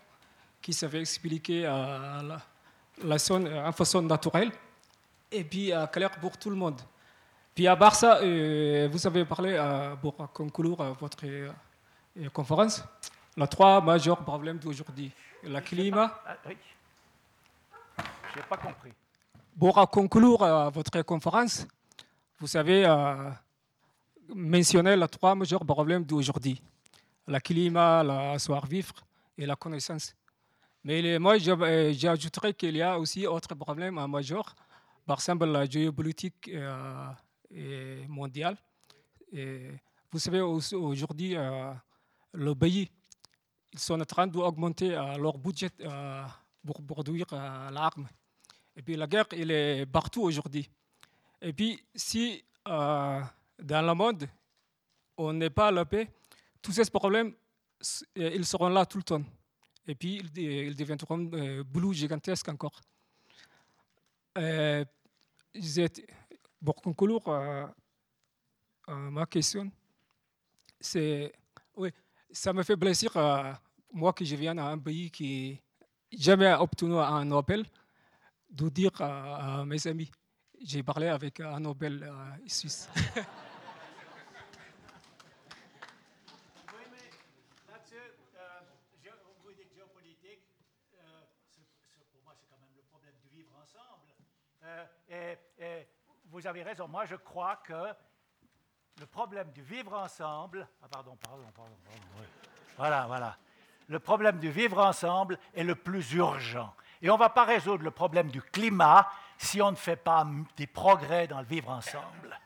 qui savait expliquer la, la en façon naturelle et puis clair pour tout le monde. Puis à part ça, euh, vous avez parlé euh, pour conclure euh, votre conférence, les trois majeurs problèmes d'aujourd'hui. Le climat. Ah, oui. Je n'ai pas compris. Pour conclure votre conférence, vous savez mentionner les trois majeurs problèmes d'aujourd'hui. Le climat, la soir vivre et la connaissance. Mais moi, j'ajouterais qu'il y a aussi d'autres problèmes majeurs, par exemple la géopolitique mondiale. Et vous savez, aujourd'hui, euh, le pays, ils sont en train d'augmenter euh, leur budget euh, pour produire l'arme. Et puis la guerre, elle est partout aujourd'hui. Et puis, si dans le monde, on n'est pas à la paix, tous ces problèmes, ils seront là tout le temps. Et puis, ils, deviendront blue gigantesques encore. Pour conclure, euh, euh, ma question, c'est, oui, ça me fait plaisir, euh, moi que je viens d'un pays qui jamais obtenu un Nobel, de dire à, mes amis, j'ai parlé avec un Nobel suisse. et, vous avez raison. Moi, je crois que le problème du vivre ensemble. Ah, pardon, pardon, pardon. Voilà, voilà. Le problème du vivre ensemble est le plus urgent. Et on ne va pas résoudre le problème du climat si on ne fait pas des progrès dans le vivre ensemble.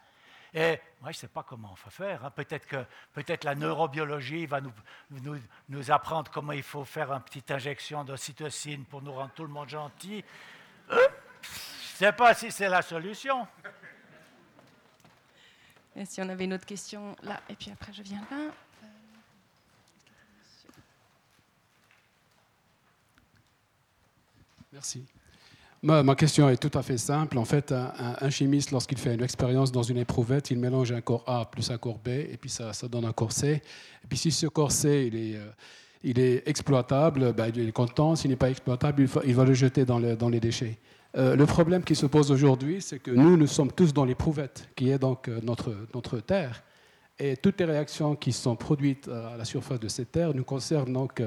Et moi, je ne sais pas comment on va faire. Hein. Peut-être que peut-être la neurobiologie va nous, nous, nous, apprendre comment il faut faire une petite injection d'ocytocine pour nous rendre tout le monde gentil. Euh, ne sais pas si c'est la solution. Et si on avait une autre question là, et puis après je viens là. Merci. Ma, question est tout à fait simple. En fait, un, chimiste, lorsqu'il fait une expérience dans une éprouvette, il mélange un corps A plus un corps B, et puis ça, ça donne un corps C. Et puis si ce corps C, il est, euh, il est exploitable, ben, il est content. S'il n'est pas exploitable, il va, le jeter dans, dans les déchets. Euh, le problème qui se pose aujourd'hui, c'est que nous, nous sommes tous dans l'éprouvette, qui est donc euh, notre, notre Terre. Et toutes les réactions qui sont produites euh, à la surface de cette Terre nous concernent donc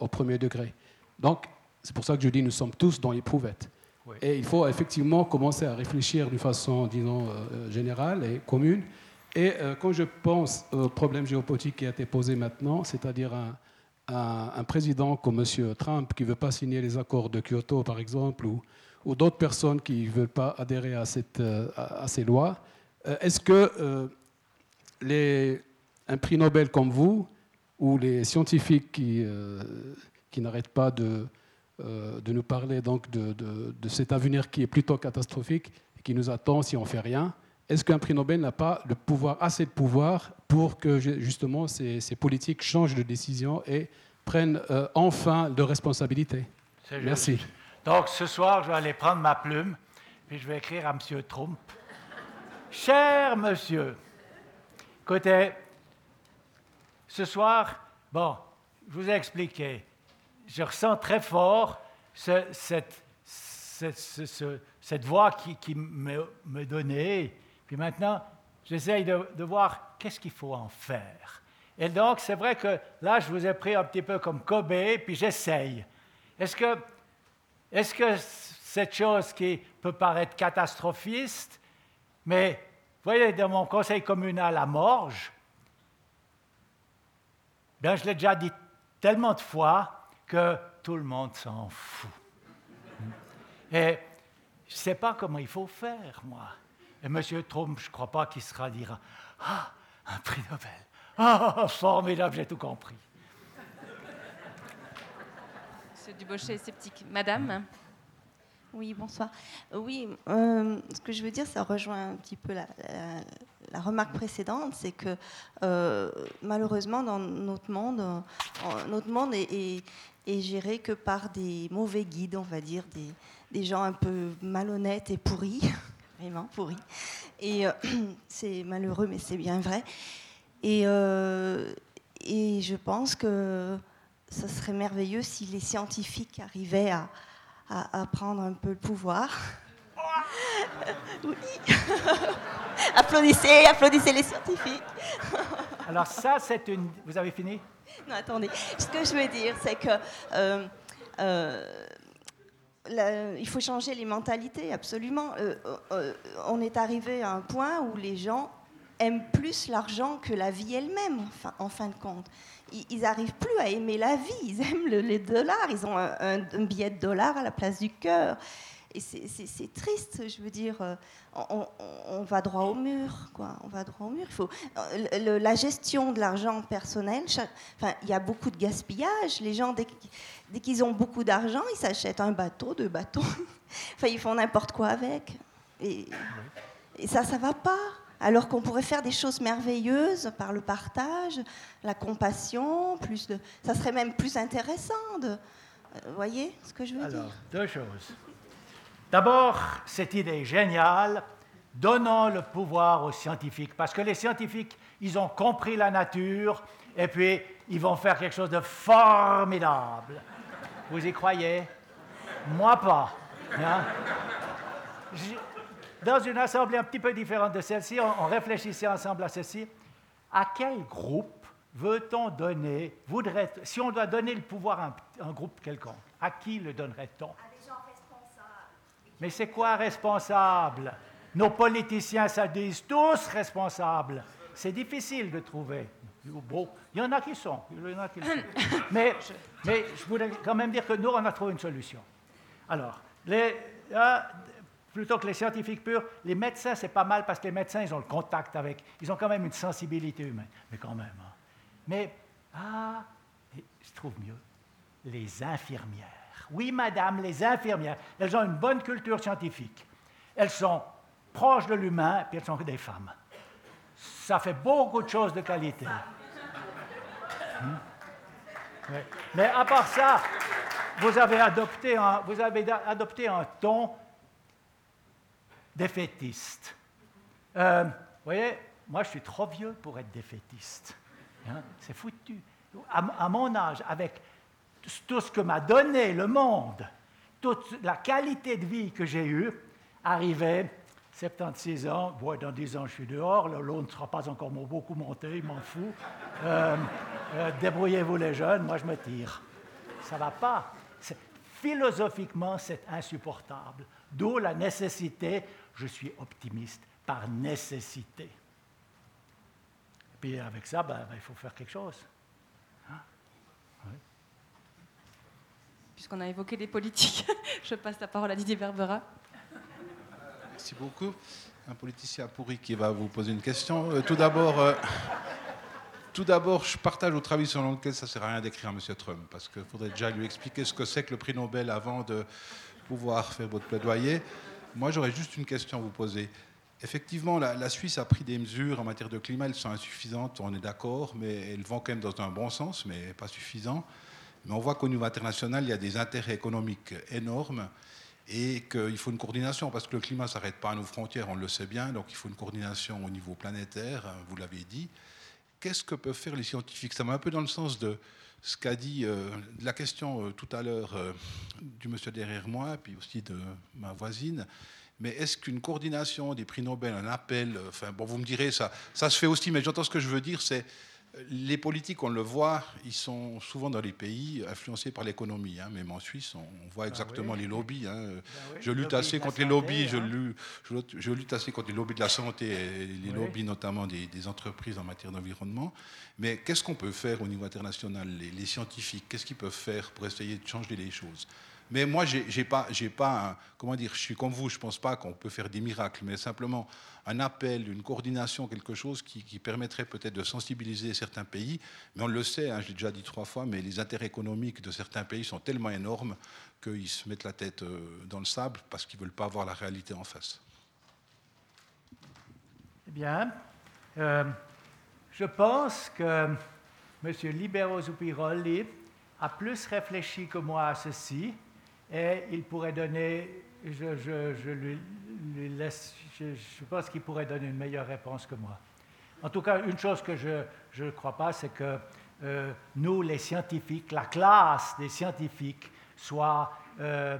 au premier degré. Donc, c'est pour ça que je dis nous sommes tous dans l'éprouvette. Et il faut effectivement commencer à réfléchir d'une façon, disons, générale et commune. Et quand je pense au problème géopolitique qui a été posé maintenant, c'est-à-dire un, un, un, président comme M. Trump qui ne veut pas signer les accords de Kyoto, par exemple, ou ou d'autres personnes qui ne veulent pas adhérer à, cette, euh, à, ces lois. Euh, est-ce que euh, les, un prix Nobel comme vous, ou les scientifiques qui, qui n'arrêtent pas de, de nous parler donc de, de, cet avenir qui est plutôt catastrophique, et qui nous attend si on ne fait rien, est-ce qu'un prix Nobel n'a pas le pouvoir, assez de pouvoir pour que justement ces, ces politiques changent de décision et prennent enfin de responsabilités Merci. Donc ce soir, je vais aller prendre ma plume puis je vais écrire à M. Trump. Cher monsieur, écoutez, ce soir, bon, je vous ai expliqué, je ressens très fort cette, voix qui, qui me donnait. Puis maintenant, j'essaye de, de voir qu'est-ce qu'il faut en faire. Et donc, c'est vrai que là, je vous ai pris un petit peu comme Kobe, puis j'essaye. Est-ce que, est que cette chose qui peut paraître catastrophiste, mais voyez, dans mon conseil communal à Morges, bien, je l'ai déjà dit tellement de fois que tout le monde s'en fout. Et je ne sais pas comment il faut faire, moi. Et M. Trump, je ne crois pas qu'il sera dira Ah, un prix Nobel. Ah, formidable, j'ai tout compris. Monsieur Dubochet sceptique. Madame Oui, bonsoir. Euh, oui, euh, ce que je veux dire, ça rejoint un petit peu la, remarque précédente, c'est que euh, malheureusement, dans notre monde, notre monde est, géré que par des mauvais guides, on va dire, des, gens un peu malhonnêtes et pourris, vraiment pourris. Et c'est malheureux, mais c'est bien vrai. Et, et je pense que ce serait merveilleux si les scientifiques arrivaient à, à, prendre un peu le pouvoir. oui. applaudissez, applaudissez les scientifiques. Alors ça, c'est une... Vous avez fini? Non, attendez. Ce que je veux dire, c'est que... Euh, euh, il faut changer les mentalités, absolument. on est arrivé à un point où les gens aiment plus l'argent que la vie elle-même, en fin de compte. Ils n'arrivent plus à aimer la vie, ils aiment les dollars, ils ont un, billet de dollar à la place du cœur. Et c'est triste, je veux dire, euh, on, va droit au mur, quoi. On va droit au mur. Il faut la gestion de l'argent personnel. enfin, il y a beaucoup de gaspillage. Les gens, dès qu'ils ont beaucoup d'argent, ils s'achètent un bateau, deux bateaux. enfin, ils font n'importe quoi avec. Et, et ça, ça va pas alors qu'on pourrait faire des choses merveilleuses par le partage, la compassion, plus de, ça serait même plus intéressant. De, euh, vous voyez ce que je veux alors, dire? Deux choses. D'abord, cette idée géniale, donnons le pouvoir aux scientifiques, parce que les scientifiques, ils ont compris la nature, et puis ils vont faire quelque chose de formidable. Vous y croyez? Moi pas. Hein? Dans une assemblée un petit peu différente de celle-ci, on, réfléchissait ensemble à ceci. À quel groupe veut-on donner, voudrait, si on doit donner le pouvoir à un, groupe quelconque, à qui le donnerait-on? À des gens responsables. Mais c'est quoi responsable? Nos politiciens, ça disent tous responsables. C'est difficile de trouver. Bon, il y en a qui sont. Il y en a qui sont. mais, mais je voudrais quand même dire que nous, on a trouvé une solution. Alors, les, plutôt que les scientifiques purs, les médecins, c'est pas mal parce que les médecins, ils ont le contact avec, ils ont quand même une sensibilité humaine. Mais quand même. Hein. Mais, ah, je trouve mieux, les infirmières. Oui, madame, les infirmières, elles ont une bonne culture scientifique. Elles sont proches de l'humain, puis elles sont des femmes. Ça fait beaucoup de choses de qualité. Hmm? Mais à part ça, vous avez adopté un, vous avez adopté un ton défaitiste. Euh, vous voyez, moi je suis trop vieux pour être défaitiste. Hein, c'est foutu. À, mon âge, avec tout ce que m'a donné le monde, toute la qualité de vie que j'ai eue, arrivé 76 ans, bon, dans 10 ans je suis dehors, l'eau ne sera pas encore beaucoup monté, il m'en fout. Euh, euh, débrouillez-vous les jeunes, moi je me tire. Ça ne va pas. Philosophiquement, c'est insupportable. D'où la nécessité je suis optimiste par nécessité. Et puis avec ça, ben, ben, il faut faire quelque chose. Hein? Puisqu'on a évoqué les politiques, je passe la parole à Didier Berbera. Merci beaucoup. Un politicien pourri qui va vous poser une question. Euh, tout d'abord, euh, tout d'abord, je partage votre avis selon lequel ça ne sert à rien d'écrire à M. Trump, parce qu'il faudrait déjà lui expliquer ce que c'est que le prix Nobel avant de pouvoir faire votre plaidoyer. Moi, j'aurais juste une question à vous poser. Effectivement, la, Suisse a pris des mesures en matière de climat, elles sont insuffisantes, on est d'accord, mais elles vont quand même dans un bon sens, mais pas suffisant. Mais on voit qu'au niveau international, il y a des intérêts économiques énormes. et qu'il faut une coordination, parce que le climat ne s'arrête pas à nos frontières, on le sait bien, donc il faut une coordination au niveau planétaire, hein, vous l'avez dit. Qu'est-ce que peuvent faire les scientifiques? Ça va un peu dans le sens de ce qu'a dit euh, la question euh, tout à l'heure euh, du monsieur derrière moi, puis aussi de ma voisine. Mais est-ce qu'une coordination des prix Nobel, un appel, enfin bon, vous me direz ça, ça se fait aussi, mais j'entends ce que je veux dire, c'est les politiques, on le voit, ils sont souvent dans les pays influencés par l'économie. Hein. Même en Suisse, on voit ah exactement les lobbies. Hein. Bah je lutte assez contre les lobbies. Je, hein. je, lutte assez contre les lobbies de la santé et les lobbies notamment des, entreprises en matière d'environnement. Mais qu'est-ce qu'on peut faire au niveau international les scientifiques, qu'est-ce qu'ils peuvent faire pour essayer de changer les choses? Mais moi, j'ai pas, j'ai pas, comment dire, je suis comme vous, je pense pas qu'on peut faire des miracles, mais simplement un appel, une coordination, quelque chose qui, permettrait peut-être de sensibiliser certains pays. Mais on le sait, hein, je l'ai déjà dit trois fois, mais les intérêts économiques de certains pays sont tellement énormes qu'ils se mettent la tête euh, dans le sable parce qu'ils veulent pas voir la réalité en face. Eh bien, euh, je pense que M. Libero Zupirolli a plus réfléchi que moi à ceci et il pourrait donner, je, pense qu'il pourrait donner une meilleure réponse que moi. En tout cas, une chose que je ne crois pas, c'est que euh, nous, les scientifiques, la classe des scientifiques, soit euh,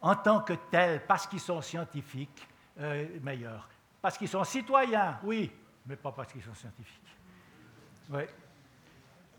en tant que telle, parce qu'ils sont scientifiques, euh, meilleurs. Parce qu'ils sont citoyens, oui, mais pas parce qu'ils sont scientifiques. Oui.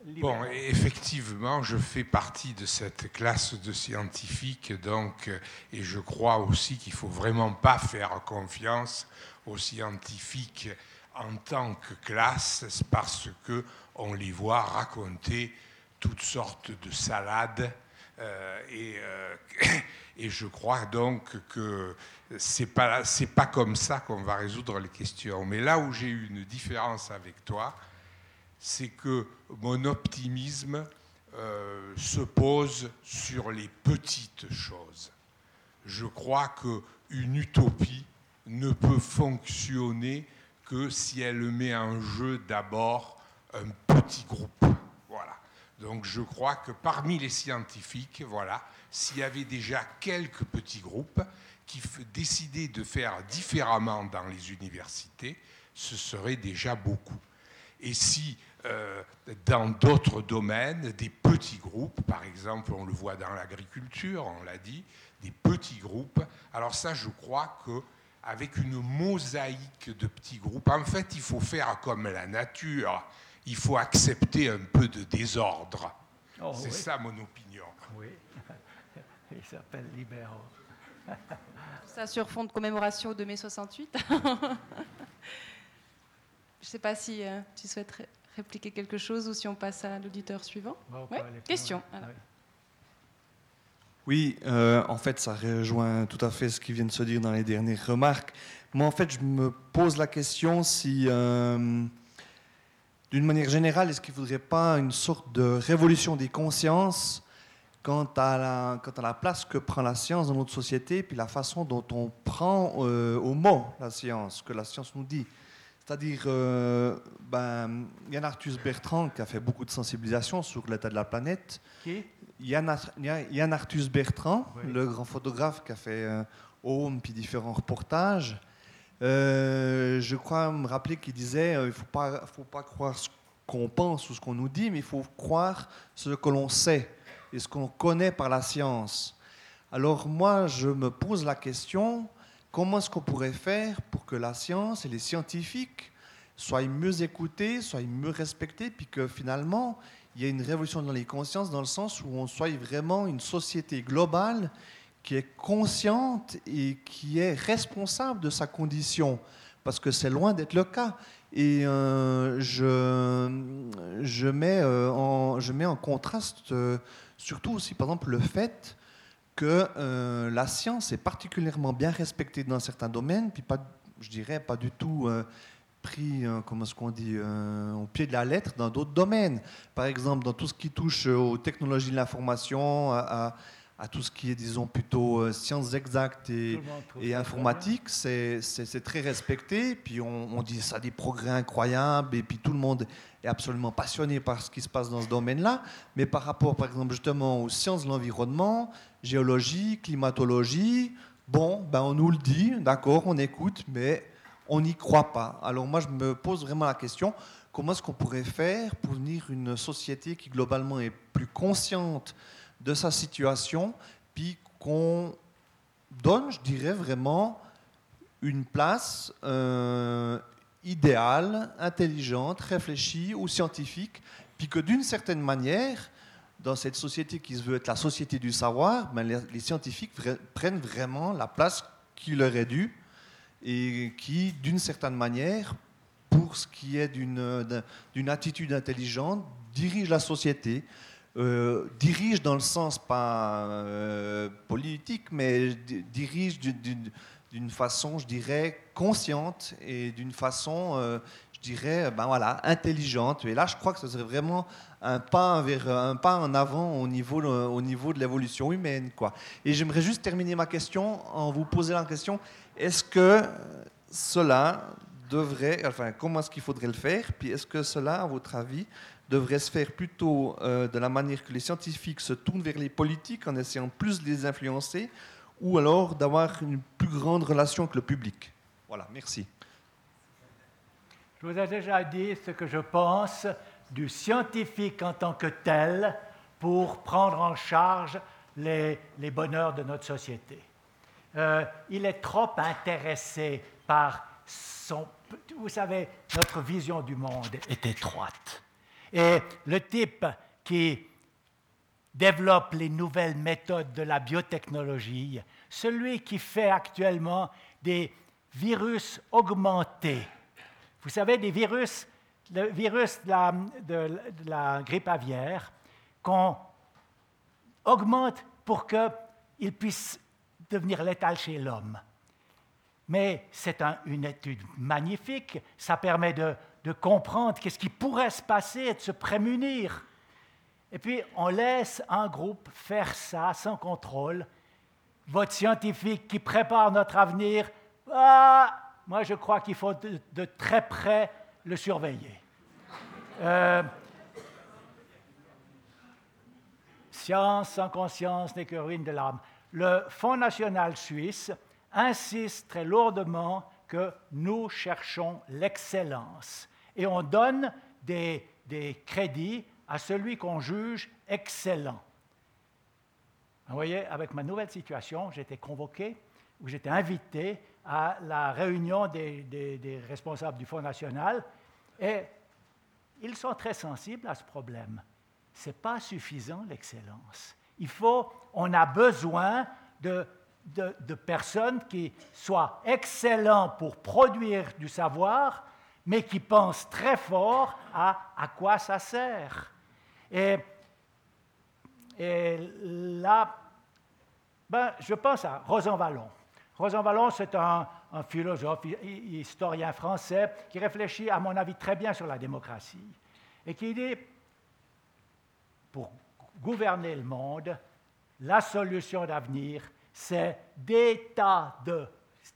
Bon, effectivement, je fais partie de cette classe de scientifiques, donc, et je crois aussi qu'il faut vraiment pas faire confiance aux scientifiques en tant que classe, parce que on les voit raconter toutes sortes de salades, euh, et, euh, et, je crois donc que c'est pas pas comme ça qu'on va résoudre les questions. Mais là où j'ai eu une différence avec toi, c'est que mon optimisme euh, se pose sur les petites choses. Je crois qu'une utopie ne peut fonctionner que si elle met en jeu d'abord un petit groupe. Voilà. Donc je crois que parmi les scientifiques, voilà, s'il y avait déjà quelques petits groupes qui décidaient de faire différemment dans les universités, ce serait déjà beaucoup. Et si euh, dans d'autres domaines, des petits groupes, par exemple, on le voit dans l'agriculture, on l'a dit, des petits groupes. Alors ça, je crois que avec une mosaïque de petits groupes, en fait, il faut faire comme la nature. Il faut accepter un peu de désordre. Oh, C'est ça mon opinion. Oui, il s'appelle Libéro. ça sur fond de commémoration de mai 68. Je ne sais pas si euh, tu souhaiterais répliquer quelque chose ou si on passe à l'auditeur suivant Question. Oui, euh, en fait, ça rejoint tout à fait ce qui vient de se dire dans les dernières remarques. Moi, en fait, je me pose la question si, euh, d'une manière générale, est-ce qu'il ne faudrait pas une sorte de révolution des consciences quant à, la, quant à la place que prend la science dans notre société, puis la façon dont on prend euh, au mot la science, que la science nous dit? C'est-à-dire, euh, ben, Yann Arthus Bertrand, qui a fait beaucoup de sensibilisation sur l'état de la planète. Qui? Yann, Yann, Arthus Bertrand, le grand photographe qui a fait euh, Home puis différents reportages. Euh, je crois me rappeler qu'il disait il ne faut pas, faut pas croire ce qu'on pense ou ce qu'on nous dit, mais il faut croire ce que l'on sait et ce qu'on connaît par la science. Alors moi, je me pose la question Comment est-ce qu'on pourrait faire pour que la science et les scientifiques soient mieux écoutés, soient mieux respectés, puis que finalement, il y ait une révolution dans les consciences dans le sens où on soit vraiment une société globale qui est consciente et qui est responsable de sa condition, parce que c'est loin d'être le cas. Et euh, je, je, mets, euh, en, je mets en contraste euh, surtout aussi, par exemple, le fait que euh, la science est particulièrement bien respectée dans certains domaines, puis pas, je dirais pas du tout euh, pris, euh, comment dit, au pied de la lettre dans d'autres domaines. Par exemple, dans tout ce qui touche aux technologies de l'information, à tout ce qui est, disons, plutôt euh, sciences exactes et, et informatique, c'est très respecté. Puis on, on dit ça des progrès incroyables, et puis tout le monde est absolument passionné par ce qui se passe dans ce domaine-là. Mais par rapport, par exemple, justement aux sciences de l'environnement, géologie, climatologie, bon, ben on nous le dit, d'accord, on écoute, mais on n'y croit pas. Alors moi, je me pose vraiment la question, comment est-ce qu'on pourrait faire pour devenir une société qui globalement est plus consciente de sa situation, puis qu'on donne, je dirais vraiment, une place euh, idéale, intelligente, réfléchie ou scientifique, puis que d'une certaine manière, dans cette société qui se veut être la société du savoir, ben, les, scientifiques prennent vraiment la place qui leur est due et qui, d'une certaine manière, pour ce qui est d'une d'un- d'une attitude intelligente, dirige la société. Euh, dirige dans le sens pas euh, politique, mais di- dirige d'une- façon, je dirais, consciente et d'une façon, euh, je dirais, ben voilà, intelligente. Et là, je crois que ce serait vraiment un pas, un pas en avant au niveau, au niveau de l'évolution humaine. Quoi. Et j'aimerais juste terminer ma question en vous posant la question, est-ce que cela devrait, enfin, comment est-ce qu'il faudrait le faire? Puis est-ce que cela, à votre avis, devrait se faire plutôt euh, de la manière que les scientifiques se tournent vers les politiques en essayant plus de les influencer ou alors d'avoir une plus grande relation avec le public Voilà, merci. Je vous ai déjà dit ce que je pense du scientifique en tant que tel pour prendre en charge les, les bonheurs de notre société. Euh, il est trop intéressé par son... Vous savez, notre vision du monde est étroite. Et le type qui développe les nouvelles méthodes de la biotechnologie, celui qui fait actuellement des virus augmentés. Vous savez, des virus, le virus de la, grippe aviaire, qu'on augmente pour qu'il puisse devenir létal chez l'homme. Mais c'est un- une étude magnifique, ça permet de, de comprendre qu'est-ce qui pourrait se passer et de se prémunir. Et puis, on laisse un groupe faire ça sans contrôle. Votre scientifique qui prépare notre avenir, ah, moi je crois qu'il faut de, très près le surveiller. Euh, science sans conscience n'est que ruine de l'âme. Le Fonds national suisse insiste très lourdement que nous cherchons l'excellence et on donne des, crédits à celui qu'on juge excellent. Vous voyez, avec ma nouvelle situation, été convoqué ou j'étais invité à la réunion des, responsables du Fonds national et ils sont très sensibles à ce problème. Ce n'est pas suffisant l'excellence. Il faut, on a besoin de, de- personnes qui soient excellents pour produire du savoir, mais qui pensent très fort à à quoi ça sert. Et, là, ben, je pense à Rosanvallon. Rosanvallon, c'est un, un philosophe, hi- hi- historien français qui réfléchit, à mon avis, très bien sur la démocratie et qui dit, pour gouverner le monde, la solution d'avenir, c'est des tas de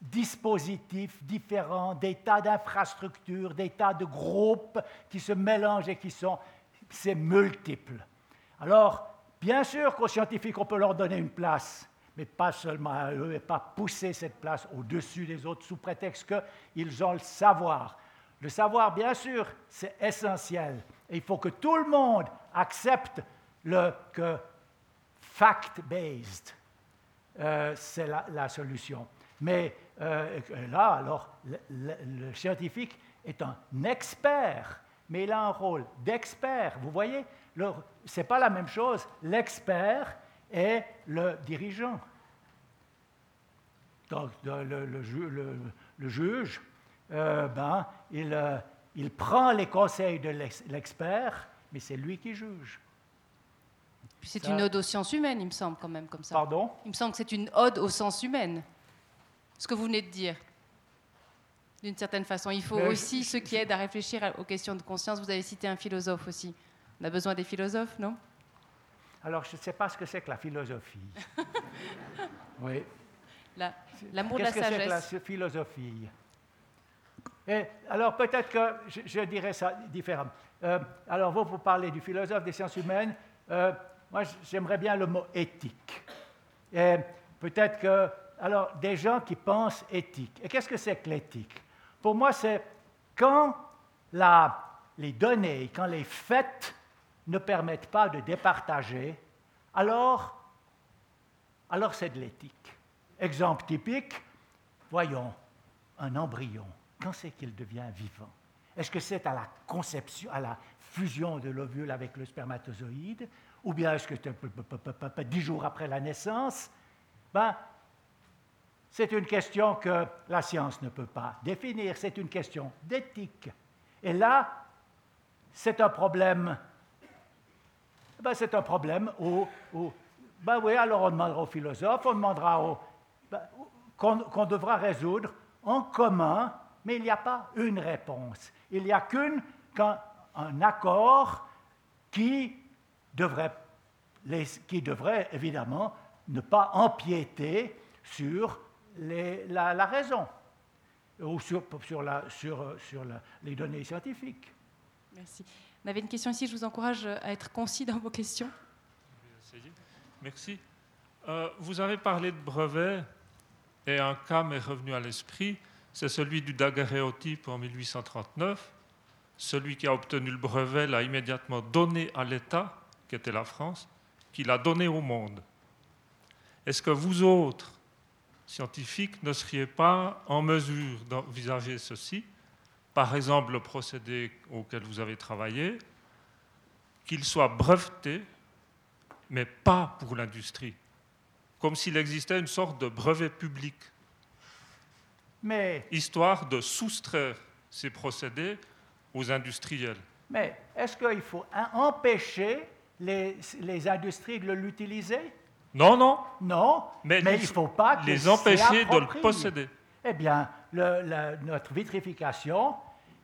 dispositifs différents, des tas d'infrastructures, des tas de groupes qui se mélangent et qui sont, c'est multiple. Alors, bien sûr qu'aux scientifiques, on peut leur donner une place, mais pas seulement à eux, et pas pousser cette place au-dessus des autres sous prétexte qu'ils ont le savoir. Le savoir, bien sûr, c'est essentiel. Et il faut que tout le monde accepte le, que fact-based, euh, c'est la, la solution. Mais euh, là, alors, le, le- le scientifique est un expert, mais il a un rôle d'expert. Vous voyez, ce n'est pas la même chose. L'expert est le dirigeant. Donc, le, le- le ju- le- le juge, euh, ben, il, euh, il prend les conseils de l'ex- l'expert, mais c'est lui qui juge. Puis c'est une ode aux sciences humaines, il me semble, quand même, comme ça. Pardon? Il me semble que c'est une ode aux sciences humaines, ce que vous venez de dire. D'une certaine façon, il faut Mais je- aussi ceux qui aident à réfléchir aux questions de conscience. Vous avez cité un philosophe aussi. On a besoin des philosophes, non? Alors, je ne sais pas ce que c'est que la philosophie. oui. L'amour de la Qu'est-ce que c'est que la sagesse. philosophie? Et alors, peut-être que je, je dirais ça différemment. Euh, alors, vous, vous parlez du philosophe des sciences humaines. Euh, moi, j'aimerais bien le mot éthique. Et peut-être que. Alors, des gens qui pensent éthique. Et qu'est-ce que c'est que l'éthique? Pour moi, c'est quand les données, quand les faits ne permettent pas de départager, alors, alors c'est de l'éthique. Exemple typique, voyons, un embryon, quand c'est qu'il devient vivant? Est-ce que c'est à la conception, à la fusion de l'ovule avec le spermatozoïde, ou bien est-ce que c'est dix jours après la naissance? Ben, C'est une question que la science ne peut pas définir, c'est une question d'éthique. Et là, c'est un problème. Ben, c'est un problème où, ben oui, alors on demandera aux philosophes, on demandera aux, ben, qu'on devra résoudre en commun, mais il n'y a pas une réponse. Il n'y a qu'une, qu'un un accord qui devrait, qui devrait évidemment ne pas empiéter sur les- la, la raison ou sur, sur, la- sur- sur la- les données scientifiques. Merci. On avait une question ici, je vous encourage à être concis dans vos questions. Merci. Euh, vous avez parlé de brevets et un cas m'est revenu à l'esprit, c'est celui du daguerréotype en 1839. Celui qui a obtenu le brevet l'a immédiatement donné à l'État, qui était la France, qui l'a donné au monde. Est-ce que vous autres, scientifiques, ne seriez pas en mesure d'envisager ceci Par exemple, le procédé auquel vous avez travaillé, qu'il soit breveté mais pas pour l'industrie. Comme s'il existait une sorte de brevet public, Mais, histoire de soustraire ces procédés aux industriels. mais est-ce qu'il faut empêcher les, les industries de l'utiliser? Non, non, Non, Mais mais, il ne faut pas les empêcher de le posséder. Eh bien, le- la- notre vitrification,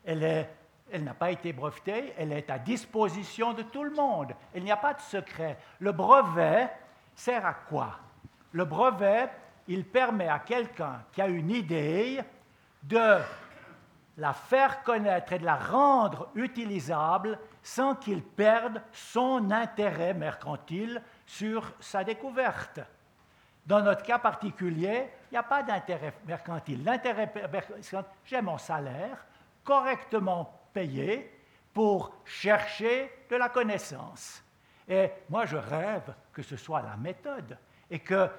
elle est- elle n'a pas été brevetée, elle est à disposition de tout le monde. Il n'y a pas de secret. Le brevet sert à quoi? Le brevet, il permet à quelqu'un qui a une idée de la faire connaître et de la rendre utilisable sans qu'il perde son intérêt mercantile sur sa découverte. Dans notre cas particulier, il n'y a pas d'intérêt mercantile. L'intérêt mercantile, j'ai mon salaire correctement payé pour chercher de la connaissance. Et moi, je rêve que ce soit la méthode et que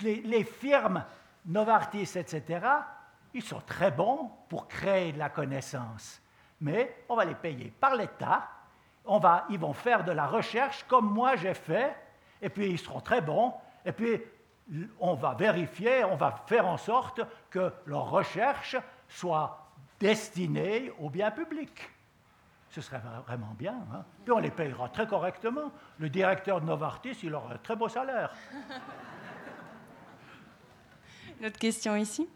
les, les firmes Novartis, etc., ils sont très bons pour créer de la connaissance. Mais on va les payer par l'État. Ils vont faire de la recherche comme moi j'ai fait, et puis ils seront très bons. Et puis on va vérifier, on va faire en sorte que leur recherche soit destinée au bien public. Ce serait vra- vraiment bien. hein. Puis on les payera très correctement. Le directeur de Novartis, il aura un très beau salaire. Une autre question ici?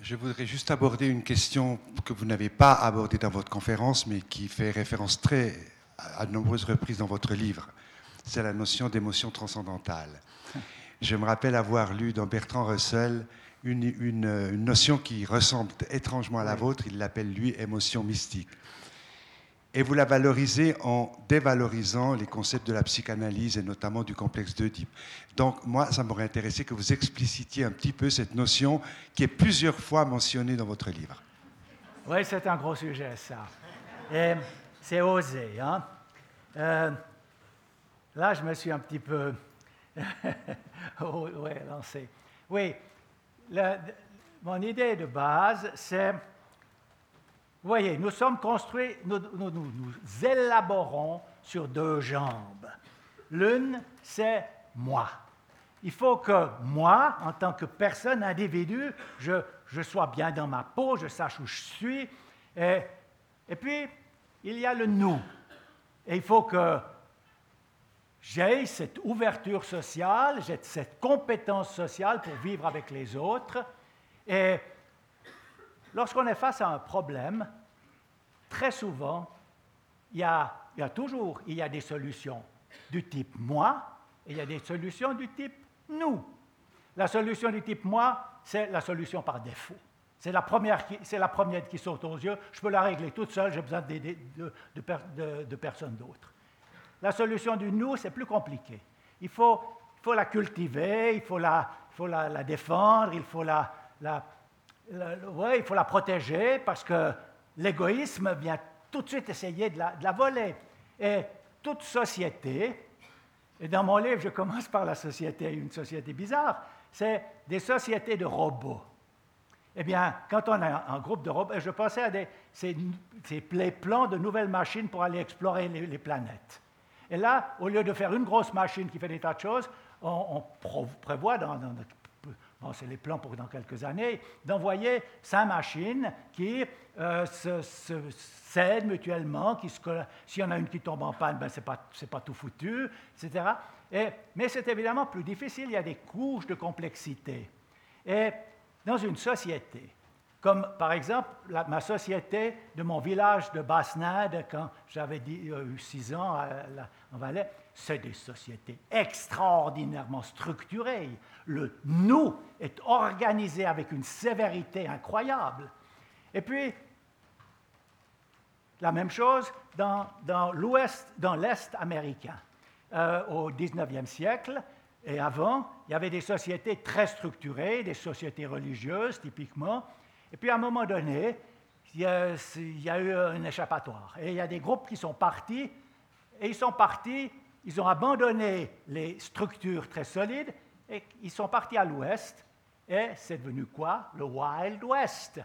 Je voudrais juste aborder une question que vous n'avez pas abordée dans votre conférence, mais qui fait référence très à de nombreuses reprises dans votre livre. C'est la notion d'émotion transcendantale. Je me rappelle avoir lu dans Bertrand Russell une, une- une notion qui ressemble étrangement à la vôtre. Il l'appelle, lui, émotion mystique. Et vous la valorisez en dévalorisant les concepts de la psychanalyse et notamment du complexe d'Oedipe. Donc, moi, ça m'aurait intéressé que vous explicitiez un petit peu cette notion qui est plusieurs fois mentionnée dans votre livre. Oui, c'est un gros sujet, ça. Et c'est osé. Hein? Euh, là, je me suis un petit peu oh, ouais, lancé. Oui, mon idée de base, c'est, vous voyez, nous sommes construits, nous- nous élaborons sur deux jambes. L'une, c'est moi. Il faut que moi, en tant que personne, individu, je, je sois bien dans ma peau, je sache où je suis. Et, et puis, il y a le nous. Et il faut que j'ai cette ouverture sociale, j'ai cette compétence sociale pour vivre avec les autres. Et lorsqu'on est face à un problème, très souvent, il y a, toujours des solutions du type moi et il y a des solutions du type nous. La solution du type moi, c'est la solution par défaut. C'est la, première qui, saute aux yeux. Je peux la régler toute seule, j'ai besoin de, de, de, personne d'autre. La solution du nous, c'est plus compliqué. Il faut, la cultiver, il faut la, défendre, il faut la, la, ouais, il faut la protéger parce que l'égoïsme vient tout de suite essayer de la, de la voler. Et toute société, et dans mon livre, je commence par la société, une société bizarre, c'est des sociétés de robots. Eh bien, quand on a un groupe de robots, je pensais à des, ces, ces plans de nouvelles machines pour aller explorer les, planètes. Et là, au lieu de faire une grosse machine qui fait des tas de choses, on, prévoit dans, c'est les plans pour dans quelques années, d'envoyer cinq machines qui euh, se, s'aident mutuellement, qui s'il y en a une qui tombe en panne, ben, ce n'est pas, pas, tout foutu, etc. Et, mais c'est évidemment plus difficile, il y a des couches de complexité. Et dans une société, comme par exemple ma société de mon village de Basse-Nade, quand j'avais eu six ans à, en Valais, c'est des sociétés extraordinairement structurées. Le nous est organisé avec une sévérité incroyable. Et puis, la même chose dans, dans l'ouest, dans l'Est américain. Euh, au 19e siècle, et avant, il y avait des sociétés très structurées, des sociétés religieuses typiquement. Et puis à un moment donné, il y a, eu un échappatoire. Et il y a des groupes qui sont partis, et ils sont partis, ils ont abandonné les structures très solides, et ils sont partis à l'ouest, et c'est devenu quoi? Le Wild West.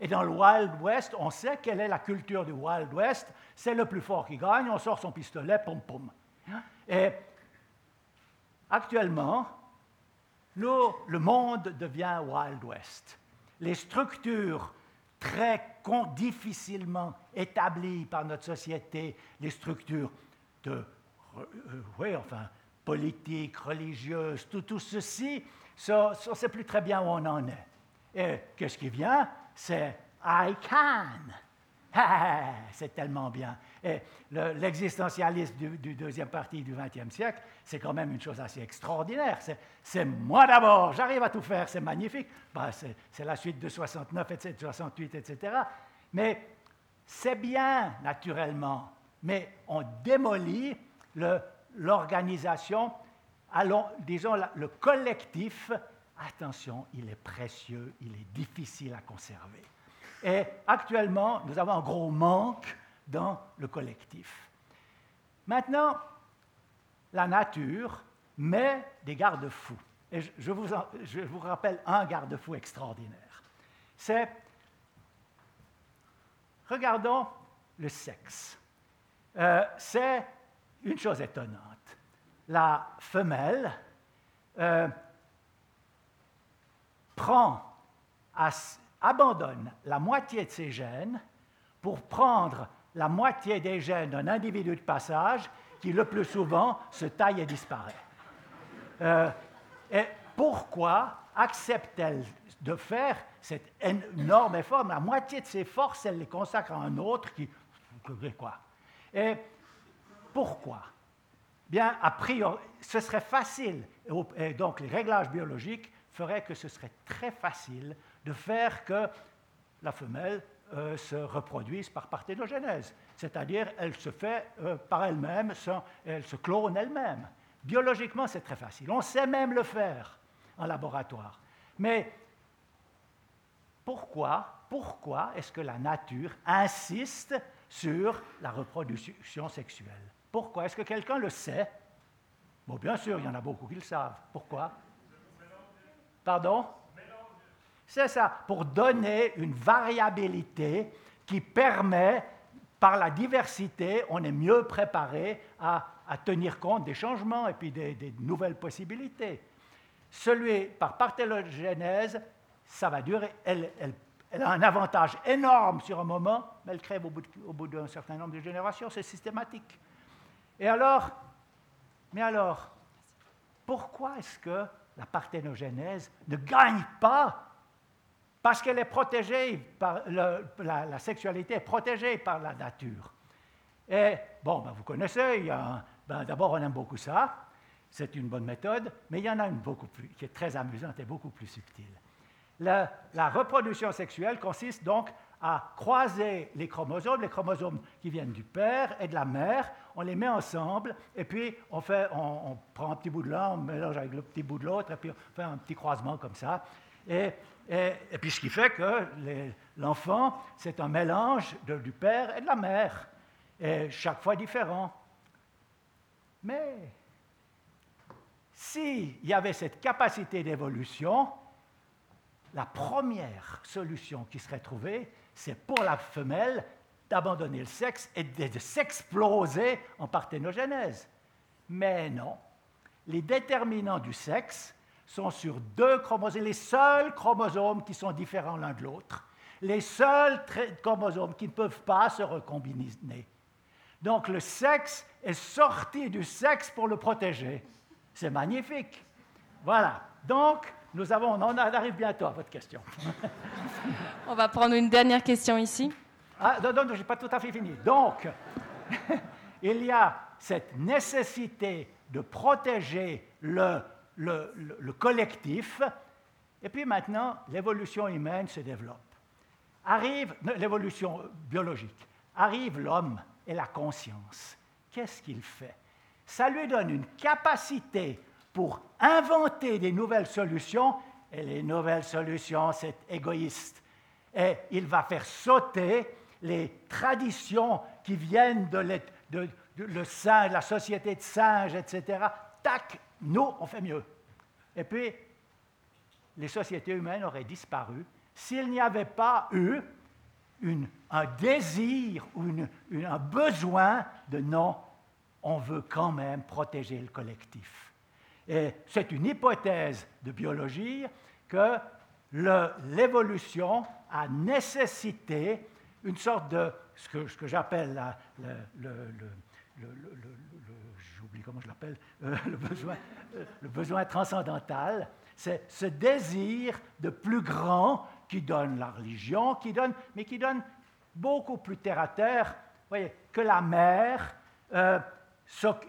Et dans le Wild West, on sait quelle est la culture du Wild West. C'est le plus fort qui gagne, on sort son pistolet, pom pom. Et Actuellement, le monde devient Wild West. Les structures très difficilement établies par notre société, les structures de, euh, oui, enfin, politiques, religieuses, tout, tout ceci, on ne sait plus très bien où on en est. Et qu'est-ce qui vient? C'est I can. c'est tellement bien. Et l'existentialisme du, deuxième partie du XXe siècle, c'est quand même une chose assez extraordinaire. C'est moi d'abord, j'arrive à tout faire, c'est magnifique. Ben, c'est la suite de 69, etc., 68, etc. Mais c'est bien, naturellement, mais on démolit l'organisation, disons le collectif. Attention, il est précieux, il est difficile à conserver. Et actuellement, nous avons un gros manque dans le collectif. Maintenant, la nature met des garde-fous. Et je vous, rappelle un garde-fou extraordinaire. C'est, regardons le sexe. Euh, c'est une chose étonnante. La femelle euh, prend à, abandonne la moitié de ses gènes pour prendre la moitié des gènes d'un individu de passage qui le plus souvent se taille et disparaît. Euh, et pourquoi accepte-t-elle de faire cet énorme effort? La moitié de ses forces, elle les consacre à un autre qui... Quoi? Et pourquoi? Bien, a priori, ce serait facile, et donc les réglages biologiques feraient que ce serait très facile de faire que la femelle euh, se reproduise par parthénogenèse, c'est-à-dire elle se fait euh, par elle-même, elle se clone elle-même. Biologiquement, c'est très facile. On sait même le faire en laboratoire. Mais pourquoi, pourquoi est-ce que la nature insiste sur la reproduction sexuelle? Pourquoi Est-ce que quelqu'un le sait? Bon, bien sûr, il y en a beaucoup qui le savent. Pourquoi? Pardon? C'est ça, pour donner une variabilité qui permet, par la diversité, on est mieux préparé à, tenir compte des changements et puis des, nouvelles possibilités. Celui par parthénogenèse, ça va durer, elle, a un avantage énorme sur un moment, mais elle crève au bout d'un certain nombre de générations, c'est systématique. Et alors, mais alors, pourquoi est-ce que la parthénogenèse ne gagne pas parce qu'elle est protégée par la, sexualité est protégée par la nature. Et bon, ben, vous connaissez, ben, d'abord on aime beaucoup ça, c'est une bonne méthode, mais il y en a une beaucoup plus, qui est très amusante et beaucoup plus subtile. La, reproduction sexuelle consiste donc à croiser les chromosomes, les chromosomes qui viennent du père et de la mère, on les met ensemble, et puis on, on, prend un petit bout de l'un, on mélange avec le petit bout de l'autre, et puis on fait un petit croisement comme ça. Et, et, puis ce qui fait que l'enfant, c'est un mélange de, du père et de la mère, et chaque fois différent. Mais s'il y avait cette capacité d'évolution, la première solution qui serait trouvée, c'est pour la femelle d'abandonner le sexe et de, s'exploser en parthénogénèse. Mais non, les déterminants du sexe sont sur deux chromosomes, les seuls chromosomes qui sont différents l'un de l'autre, les seuls chromosomes qui ne peuvent pas se recombiner. Donc le sexe est sorti du sexe pour le protéger. C'est magnifique. Voilà. Donc, nous avons, on arrive bientôt à votre question. on va prendre une dernière question ici. Ah, non, non, je n'ai pas tout à fait fini. Donc, il y a cette nécessité de protéger le, le, le collectif, et puis maintenant, l'évolution humaine se développe. Arrive l'évolution biologique, arrive l'homme et la conscience. Qu'est-ce qu'il fait? Ça lui donne une capacité pour inventer des nouvelles solutions, et les nouvelles solutions, c'est égoïste. Et il va faire sauter les traditions qui viennent de, de, le singe, la société de singes, etc. Tac, nous, on fait mieux. Et puis, les sociétés humaines auraient disparu s'il n'y avait pas eu un désir ou un besoin de non, on veut quand même protéger le collectif. Et c'est une hypothèse de biologie que l'évolution a nécessité une sorte de ce que j'appelle le, j'oublie comment je l'appelle, euh, le, besoin, euh, le besoin transcendantal, c'est ce désir de plus grand qui donne la religion, qui donne, mais qui donne beaucoup plus terre à terre, voyez, que la mère euh,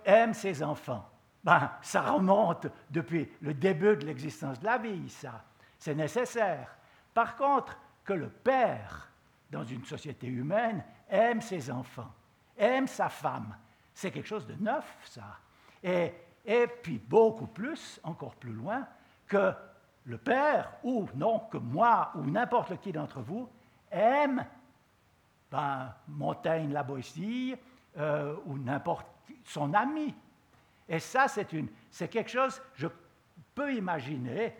aime ses enfants. Ben, ça remonte depuis le début de l'existence de la vie, ça. C'est nécessaire. Par contre, que le père, dans une société humaine, aime ses enfants, aime sa femme, c'est quelque chose de neuf, ça. Et, puis beaucoup plus, encore plus loin, que le père, ou non, que moi, ou n'importe qui d'entre vous, aime ben, Montaigne la Boétie, euh, ou n'importe son ami, et ça, c'est quelque chose, je peux imaginer,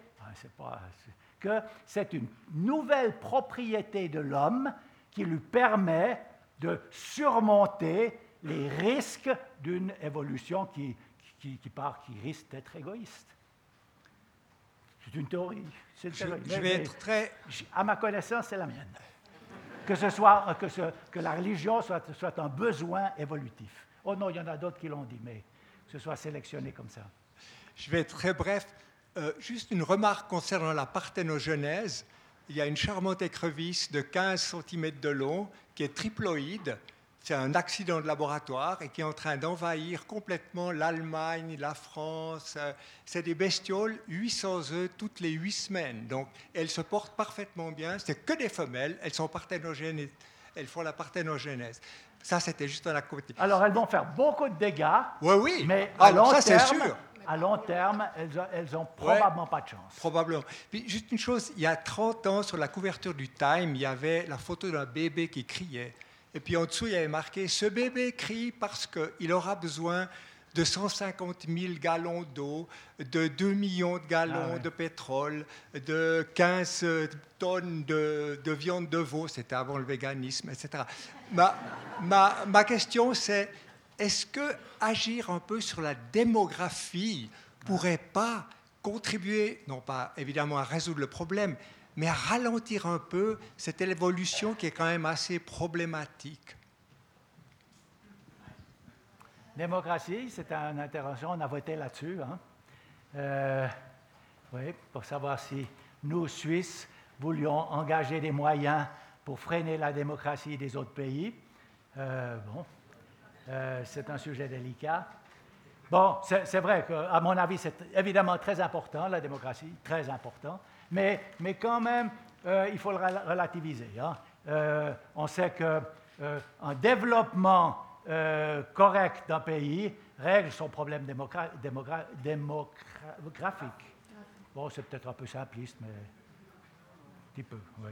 que c'est une nouvelle propriété de l'homme qui lui permet de surmonter les risques d'une évolution qui, qui, part, qui risque d'être égoïste. C'est une théorie. je, vais être très... À ma connaissance, c'est la mienne. Que, ce soit, que, ce, que la religion soit, soit un besoin évolutif. Oh non, il y en a d'autres qui l'ont dit, mais ce soit sélectionné comme ça. Je vais être très bref. Euh, juste une remarque concernant la parthénogenèse. Il y a une charmante écrevisse de 15 cm de long qui est triploïde. C'est un accident de laboratoire et qui est en train d'envahir complètement l'Allemagne, la France. C'est des bestioles, 800 œufs toutes les 8 semaines. Donc elles se portent parfaitement bien. C'est que des femelles. Elles sont parthénogènes. Elles font la parthénogenèse. Ça, c'était juste un à côté. Alors, elles vont faire beaucoup de dégâts. Oui, oui. Mais à long ça, terme, sûr. À long terme, elles n'ont probablement pas de chance. Probablement. Puis, juste une chose, il y a 30 ans, sur la couverture du Time, il y avait la photo d'un bébé qui criait. Et puis en dessous, il y avait marqué Ce bébé crie parce qu'il aura besoin de 150 000 gallons d'eau, de 2 millions de gallons ah de pétrole, de 15 tonnes de, viande de veau, c'était avant le véganisme, etc. Ma, ma, ma question, c'est est-ce que agir un peu sur la démographie pourrait pas contribuer, non pas évidemment à résoudre le problème, mais à ralentir un peu cette évolution qui est quand même assez problématique Démocratie, c'est une intervention, on a voté là-dessus. Hein. Euh, oui, pour savoir si nous, Suisses, voulions engager des moyens pour freiner la démocratie des autres pays. Euh, bon. c'est un sujet délicat. Bon, c'est vrai qu'à mon avis, c'est évidemment très important, la démocratie, très important, mais, quand même, il faut le relativiser. Hein. on sait qu'un développement correct d'un pays règle son problème démographique. Bon, c'est peut-être un peu simpliste, mais un petit peu, oui.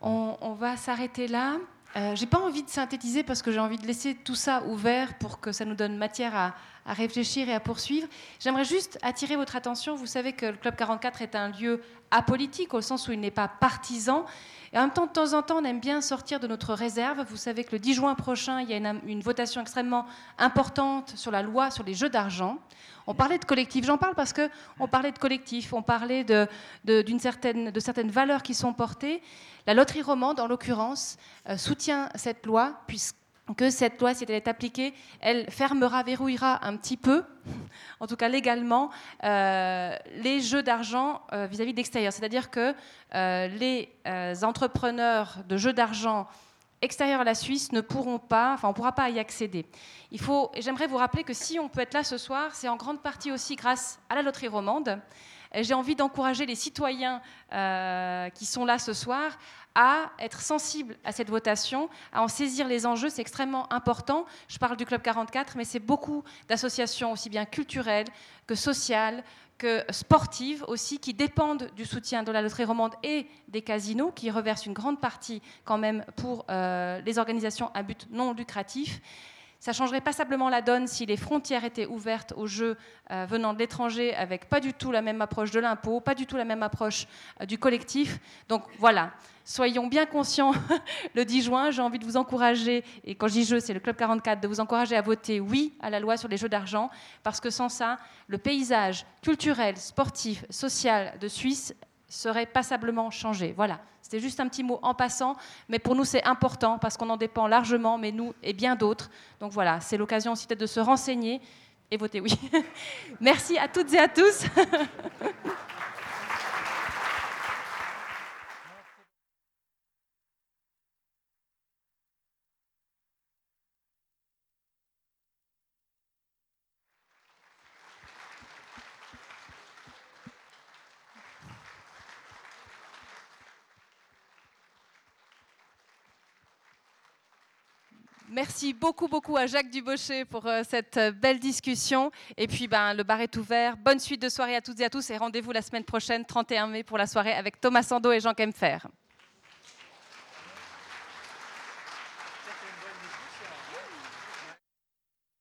On, va s'arrêter là. Euh, j'ai pas envie de synthétiser parce que j'ai envie de laisser tout ça ouvert pour que ça nous donne matière à, à réfléchir et à poursuivre. J'aimerais juste attirer votre attention. Vous savez que le Club 44 est un lieu apolitique au sens où il n'est pas partisan. Et en même temps, de temps en temps, on aime bien sortir de notre réserve. Vous savez que le 10 juin prochain, il y a une, votation extrêmement importante sur la loi sur les jeux d'argent. On parlait de collectif. J'en parle parce que on parlait de collectif, on parlait de, certaine, de certaines valeurs qui sont portées. La loterie romande, en l'occurrence, euh, soutient cette loi puisque que cette loi, si elle est appliquée, elle fermera, verrouillera un petit peu, en tout cas légalement, euh, les jeux d'argent euh, vis-à-vis d'extérieur. C'est-à-dire que euh, les entrepreneurs de jeux d'argent extérieurs à la Suisse ne pourront pas, enfin on ne pourra pas y accéder. Il faut, j'aimerais vous rappeler que si on peut être là ce soir, c'est en grande partie aussi grâce à la loterie romande. J'ai envie d'encourager les citoyens qui sont là ce soir à être sensible à cette votation, à en saisir les enjeux. C'est extrêmement important. Je parle du Club 44, mais c'est beaucoup d'associations aussi bien culturelles que sociales, que sportives aussi, qui dépendent du soutien de la loterie romande et des casinos, qui reversent une grande partie quand même pour euh, les organisations à but non lucratif. Ça changerait pas simplement la donne si les frontières étaient ouvertes aux jeux euh, venant de l'étranger, avec pas du tout la même approche de l'impôt, pas du tout la même approche euh, du collectif. Donc voilà, soyons bien conscients le 10 juin. J'ai envie de vous encourager, et quand je dis jeu, c'est le Club 44, de vous encourager à voter oui à la loi sur les jeux d'argent, parce que sans ça, le paysage culturel, sportif, social de Suisse serait passablement changé. Voilà. C'était juste un petit mot en passant, mais pour nous c'est important parce qu'on en dépend largement, mais nous et bien d'autres. Donc voilà, c'est l'occasion aussi peut-être de se renseigner et voter oui. Merci à toutes et à tous. Merci beaucoup, beaucoup à Jacques Dubochet pour euh, cette euh, belle discussion. Et puis, ben, le bar est ouvert. Bonne suite de soirée à toutes et à tous. Et rendez-vous la semaine prochaine, 31 mai, pour la soirée avec Thomas Sando et Jean Kempfer.